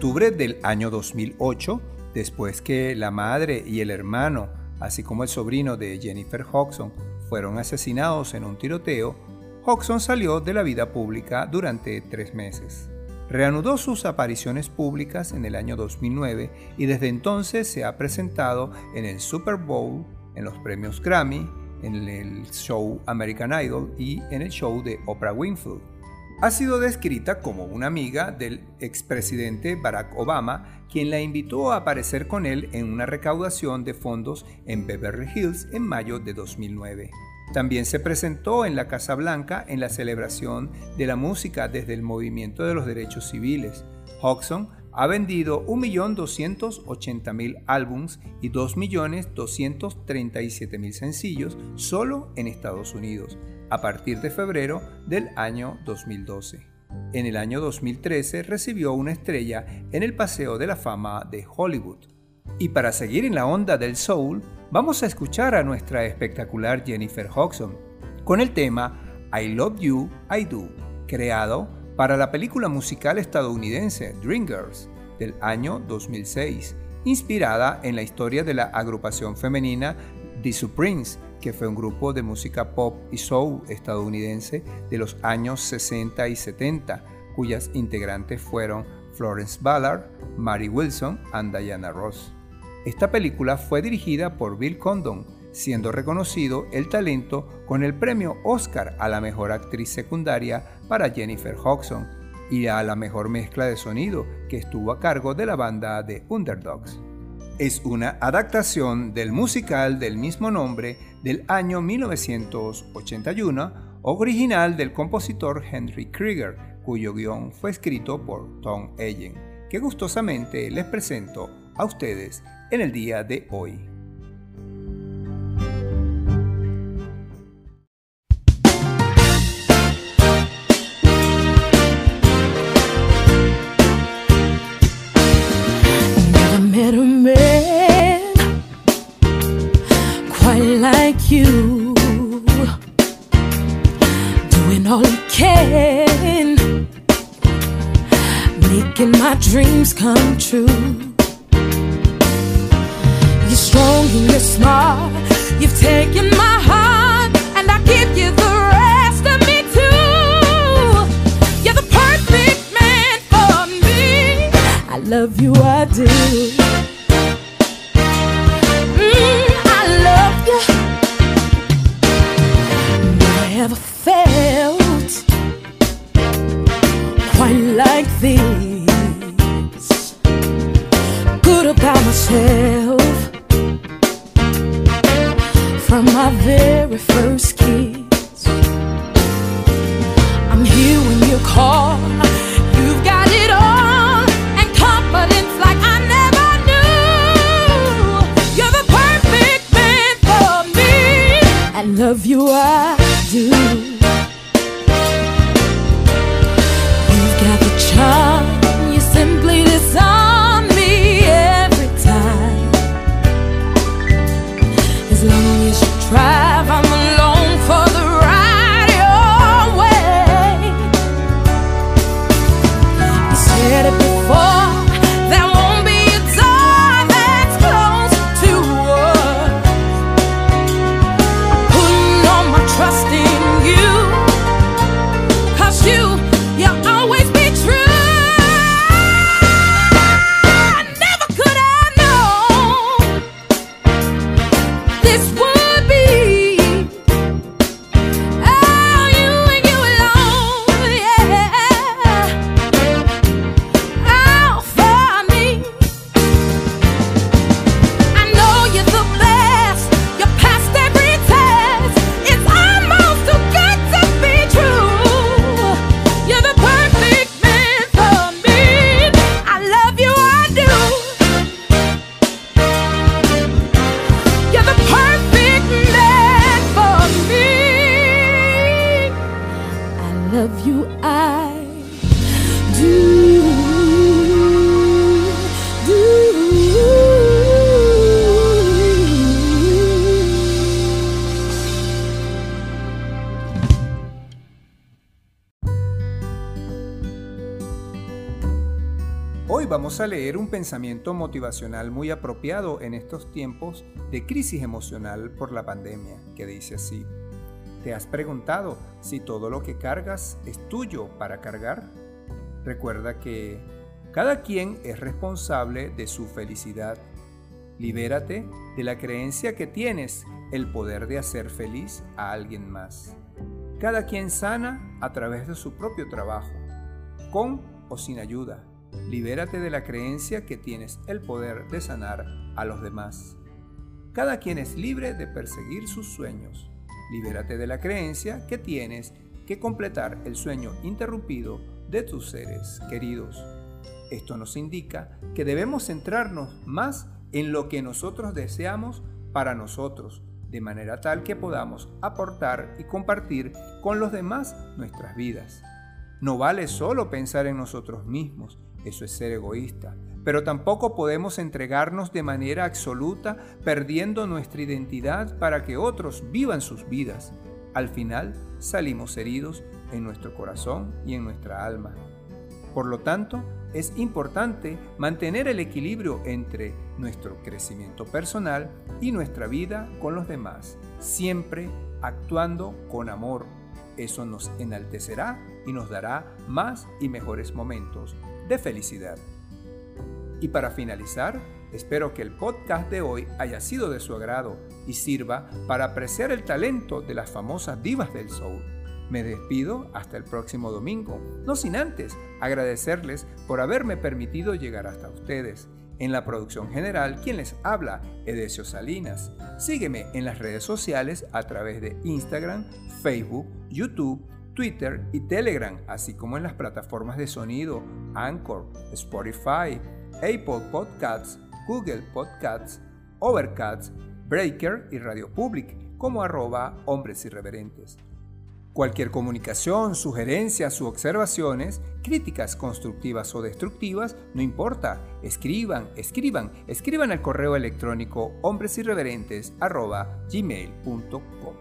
Octubre del año 2008, después que la madre y el hermano, así como el sobrino de Jennifer Hodgson, fueron asesinados en un tiroteo, Hodgson salió de la vida pública durante tres meses. Reanudó sus apariciones públicas en el año 2009 y desde entonces se ha presentado en el Super Bowl, en los premios Grammy, en el show American Idol y en el show de Oprah Winfrey. Ha sido descrita como una amiga del expresidente Barack Obama, quien la invitó a aparecer con él en una recaudación de fondos en Beverly Hills en mayo de 2009. También se presentó en la Casa Blanca en la celebración de la música desde el movimiento de los derechos civiles. Hodgson ha vendido 1.280.000 álbums y 2.237.000 sencillos solo en Estados Unidos, a partir de febrero del año 2012. En el año 2013 recibió una estrella en el Paseo de la Fama de Hollywood. Y para seguir en la onda del soul, vamos a escuchar a nuestra espectacular Jennifer Hodgson con el tema I Love You, I Do, creado para la película musical estadounidense Dreamgirls del año 2006, inspirada en la historia de la agrupación femenina The Supremes, que fue un grupo de música pop y soul estadounidense de los años 60 y 70, cuyas integrantes fueron Florence Ballard, Mary Wilson y Diana Ross. Esta película fue dirigida por Bill Condon, siendo reconocido el talento con el premio Oscar a la mejor actriz secundaria para Jennifer Hodgson y a la mejor mezcla de sonido que estuvo a cargo de la banda de Underdogs. Es una adaptación del musical del mismo nombre del año 1981, original del compositor Henry Krieger, cuyo guion fue escrito por Tom Allen, que gustosamente les presento a ustedes en el día de hoy. You, doing all he can, making my dreams come true. You're strong and you're smart. You've taken my heart, and I give you the rest of me too. You're the perfect man for me. I love you, I do. Never felt quite like this. Good about myself from my very first kiss. Love you, I do. Pensamiento motivacional muy apropiado en estos tiempos de crisis emocional por la pandemia, que dice así. ¿Te has preguntado si todo lo que cargas es tuyo para cargar? Recuerda que cada quien es responsable de su felicidad. Libérate de la creencia que tienes el poder de hacer feliz a alguien más. Cada quien sana a través de su propio trabajo, con o sin ayuda. Libérate de la creencia que tienes el poder de sanar a los demás. Cada quien es libre de perseguir sus sueños. Libérate de la creencia que tienes que completar el sueño interrumpido de tus seres queridos. Esto nos indica que debemos centrarnos más en lo que nosotros deseamos para nosotros, de manera tal que podamos aportar y compartir con los demás nuestras vidas. No vale solo pensar en nosotros mismos, eso es ser egoísta, pero tampoco podemos entregarnos de manera absoluta perdiendo nuestra identidad para que otros vivan sus vidas. Al final salimos heridos en nuestro corazón y en nuestra alma. Por lo tanto, es importante mantener el equilibrio entre nuestro crecimiento personal y nuestra vida con los demás, siempre actuando con amor. Eso nos enaltecerá y nos dará más y mejores momentos de felicidad. Y para finalizar, espero que el podcast de hoy haya sido de su agrado y sirva para apreciar el talento de las famosas divas del soul. Me despido hasta el próximo domingo, no sin antes agradecerles por haberme permitido llegar hasta ustedes. En la producción general, quien les habla, Edesio Salinas. Sígueme en las redes sociales a través de Instagram, Facebook, YouTube, Twitter y Telegram, así como en las plataformas de sonido Anchor, Spotify, Apple Podcasts, Google Podcasts, Overcast, Breaker y Radio Public como arroba hombres irreverentes. Cualquier comunicación, sugerencias u observaciones, críticas constructivas o destructivas, no importa. Escriban, escriban, escriban al correo electrónico hombresirreverentes.gmail.com.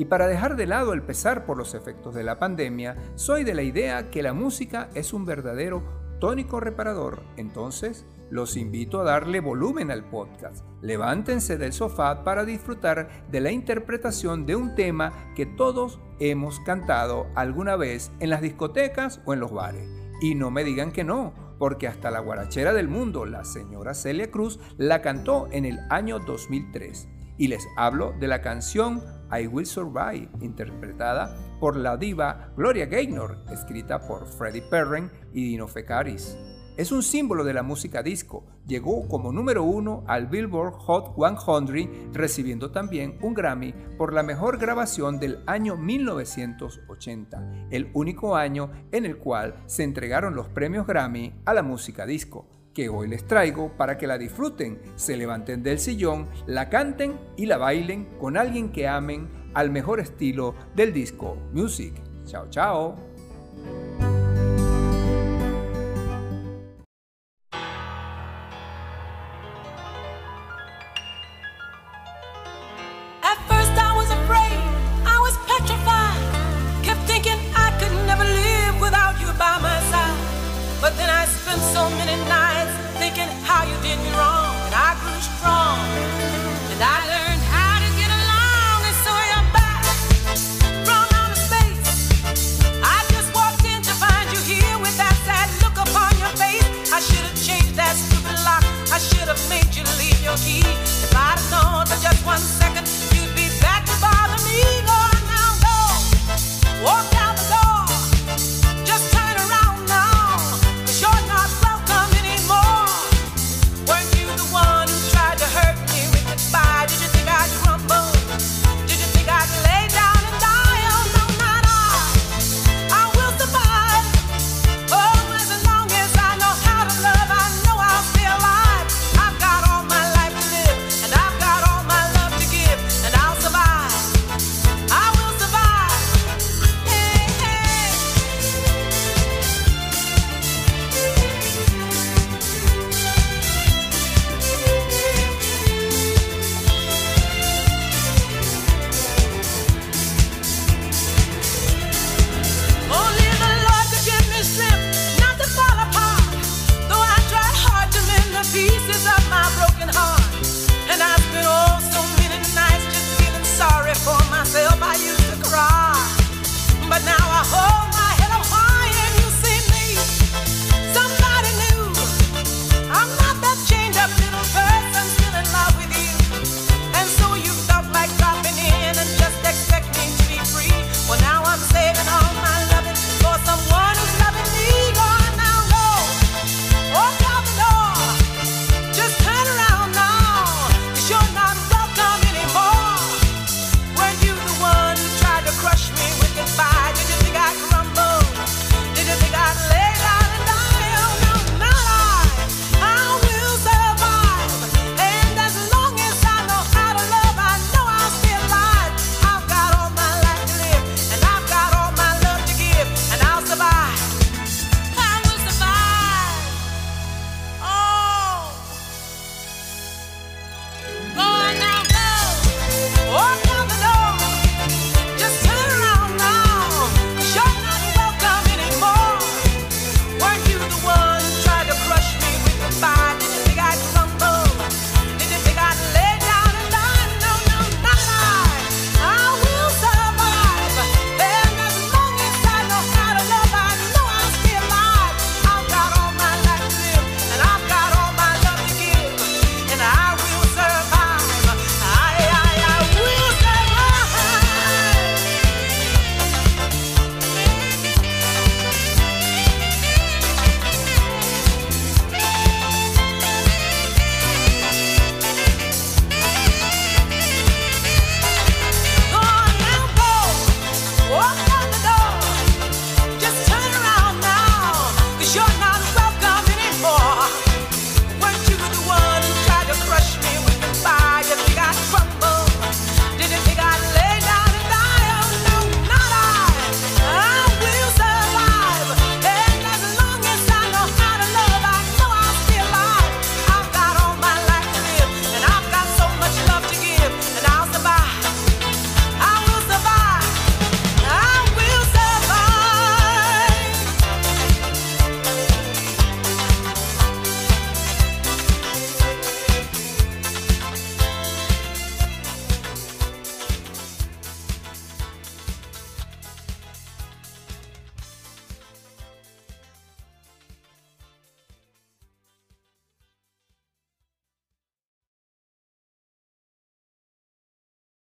Y para dejar de lado el pesar por los efectos de la pandemia, soy de la idea que la música es un verdadero tónico reparador. Entonces, los invito a darle volumen al podcast. Levántense del sofá para disfrutar de la interpretación de un tema que todos hemos cantado alguna vez en las discotecas o en los bares. Y no me digan que no, porque hasta la guarachera del mundo, la señora Celia Cruz, la cantó en el año 2003. Y les hablo de la canción I Will Survive, interpretada por la diva Gloria Gaynor, escrita por Freddie Perren y Dino Fecaris. Es un símbolo de la música disco. Llegó como número uno al Billboard Hot 100, recibiendo también un Grammy por la mejor grabación del año 1980, el único año en el cual se entregaron los premios Grammy a la música disco, que hoy les traigo para que la disfruten, se levanten del sillón, la canten y la bailen con alguien que amen al mejor estilo del disco music. Chao, chao.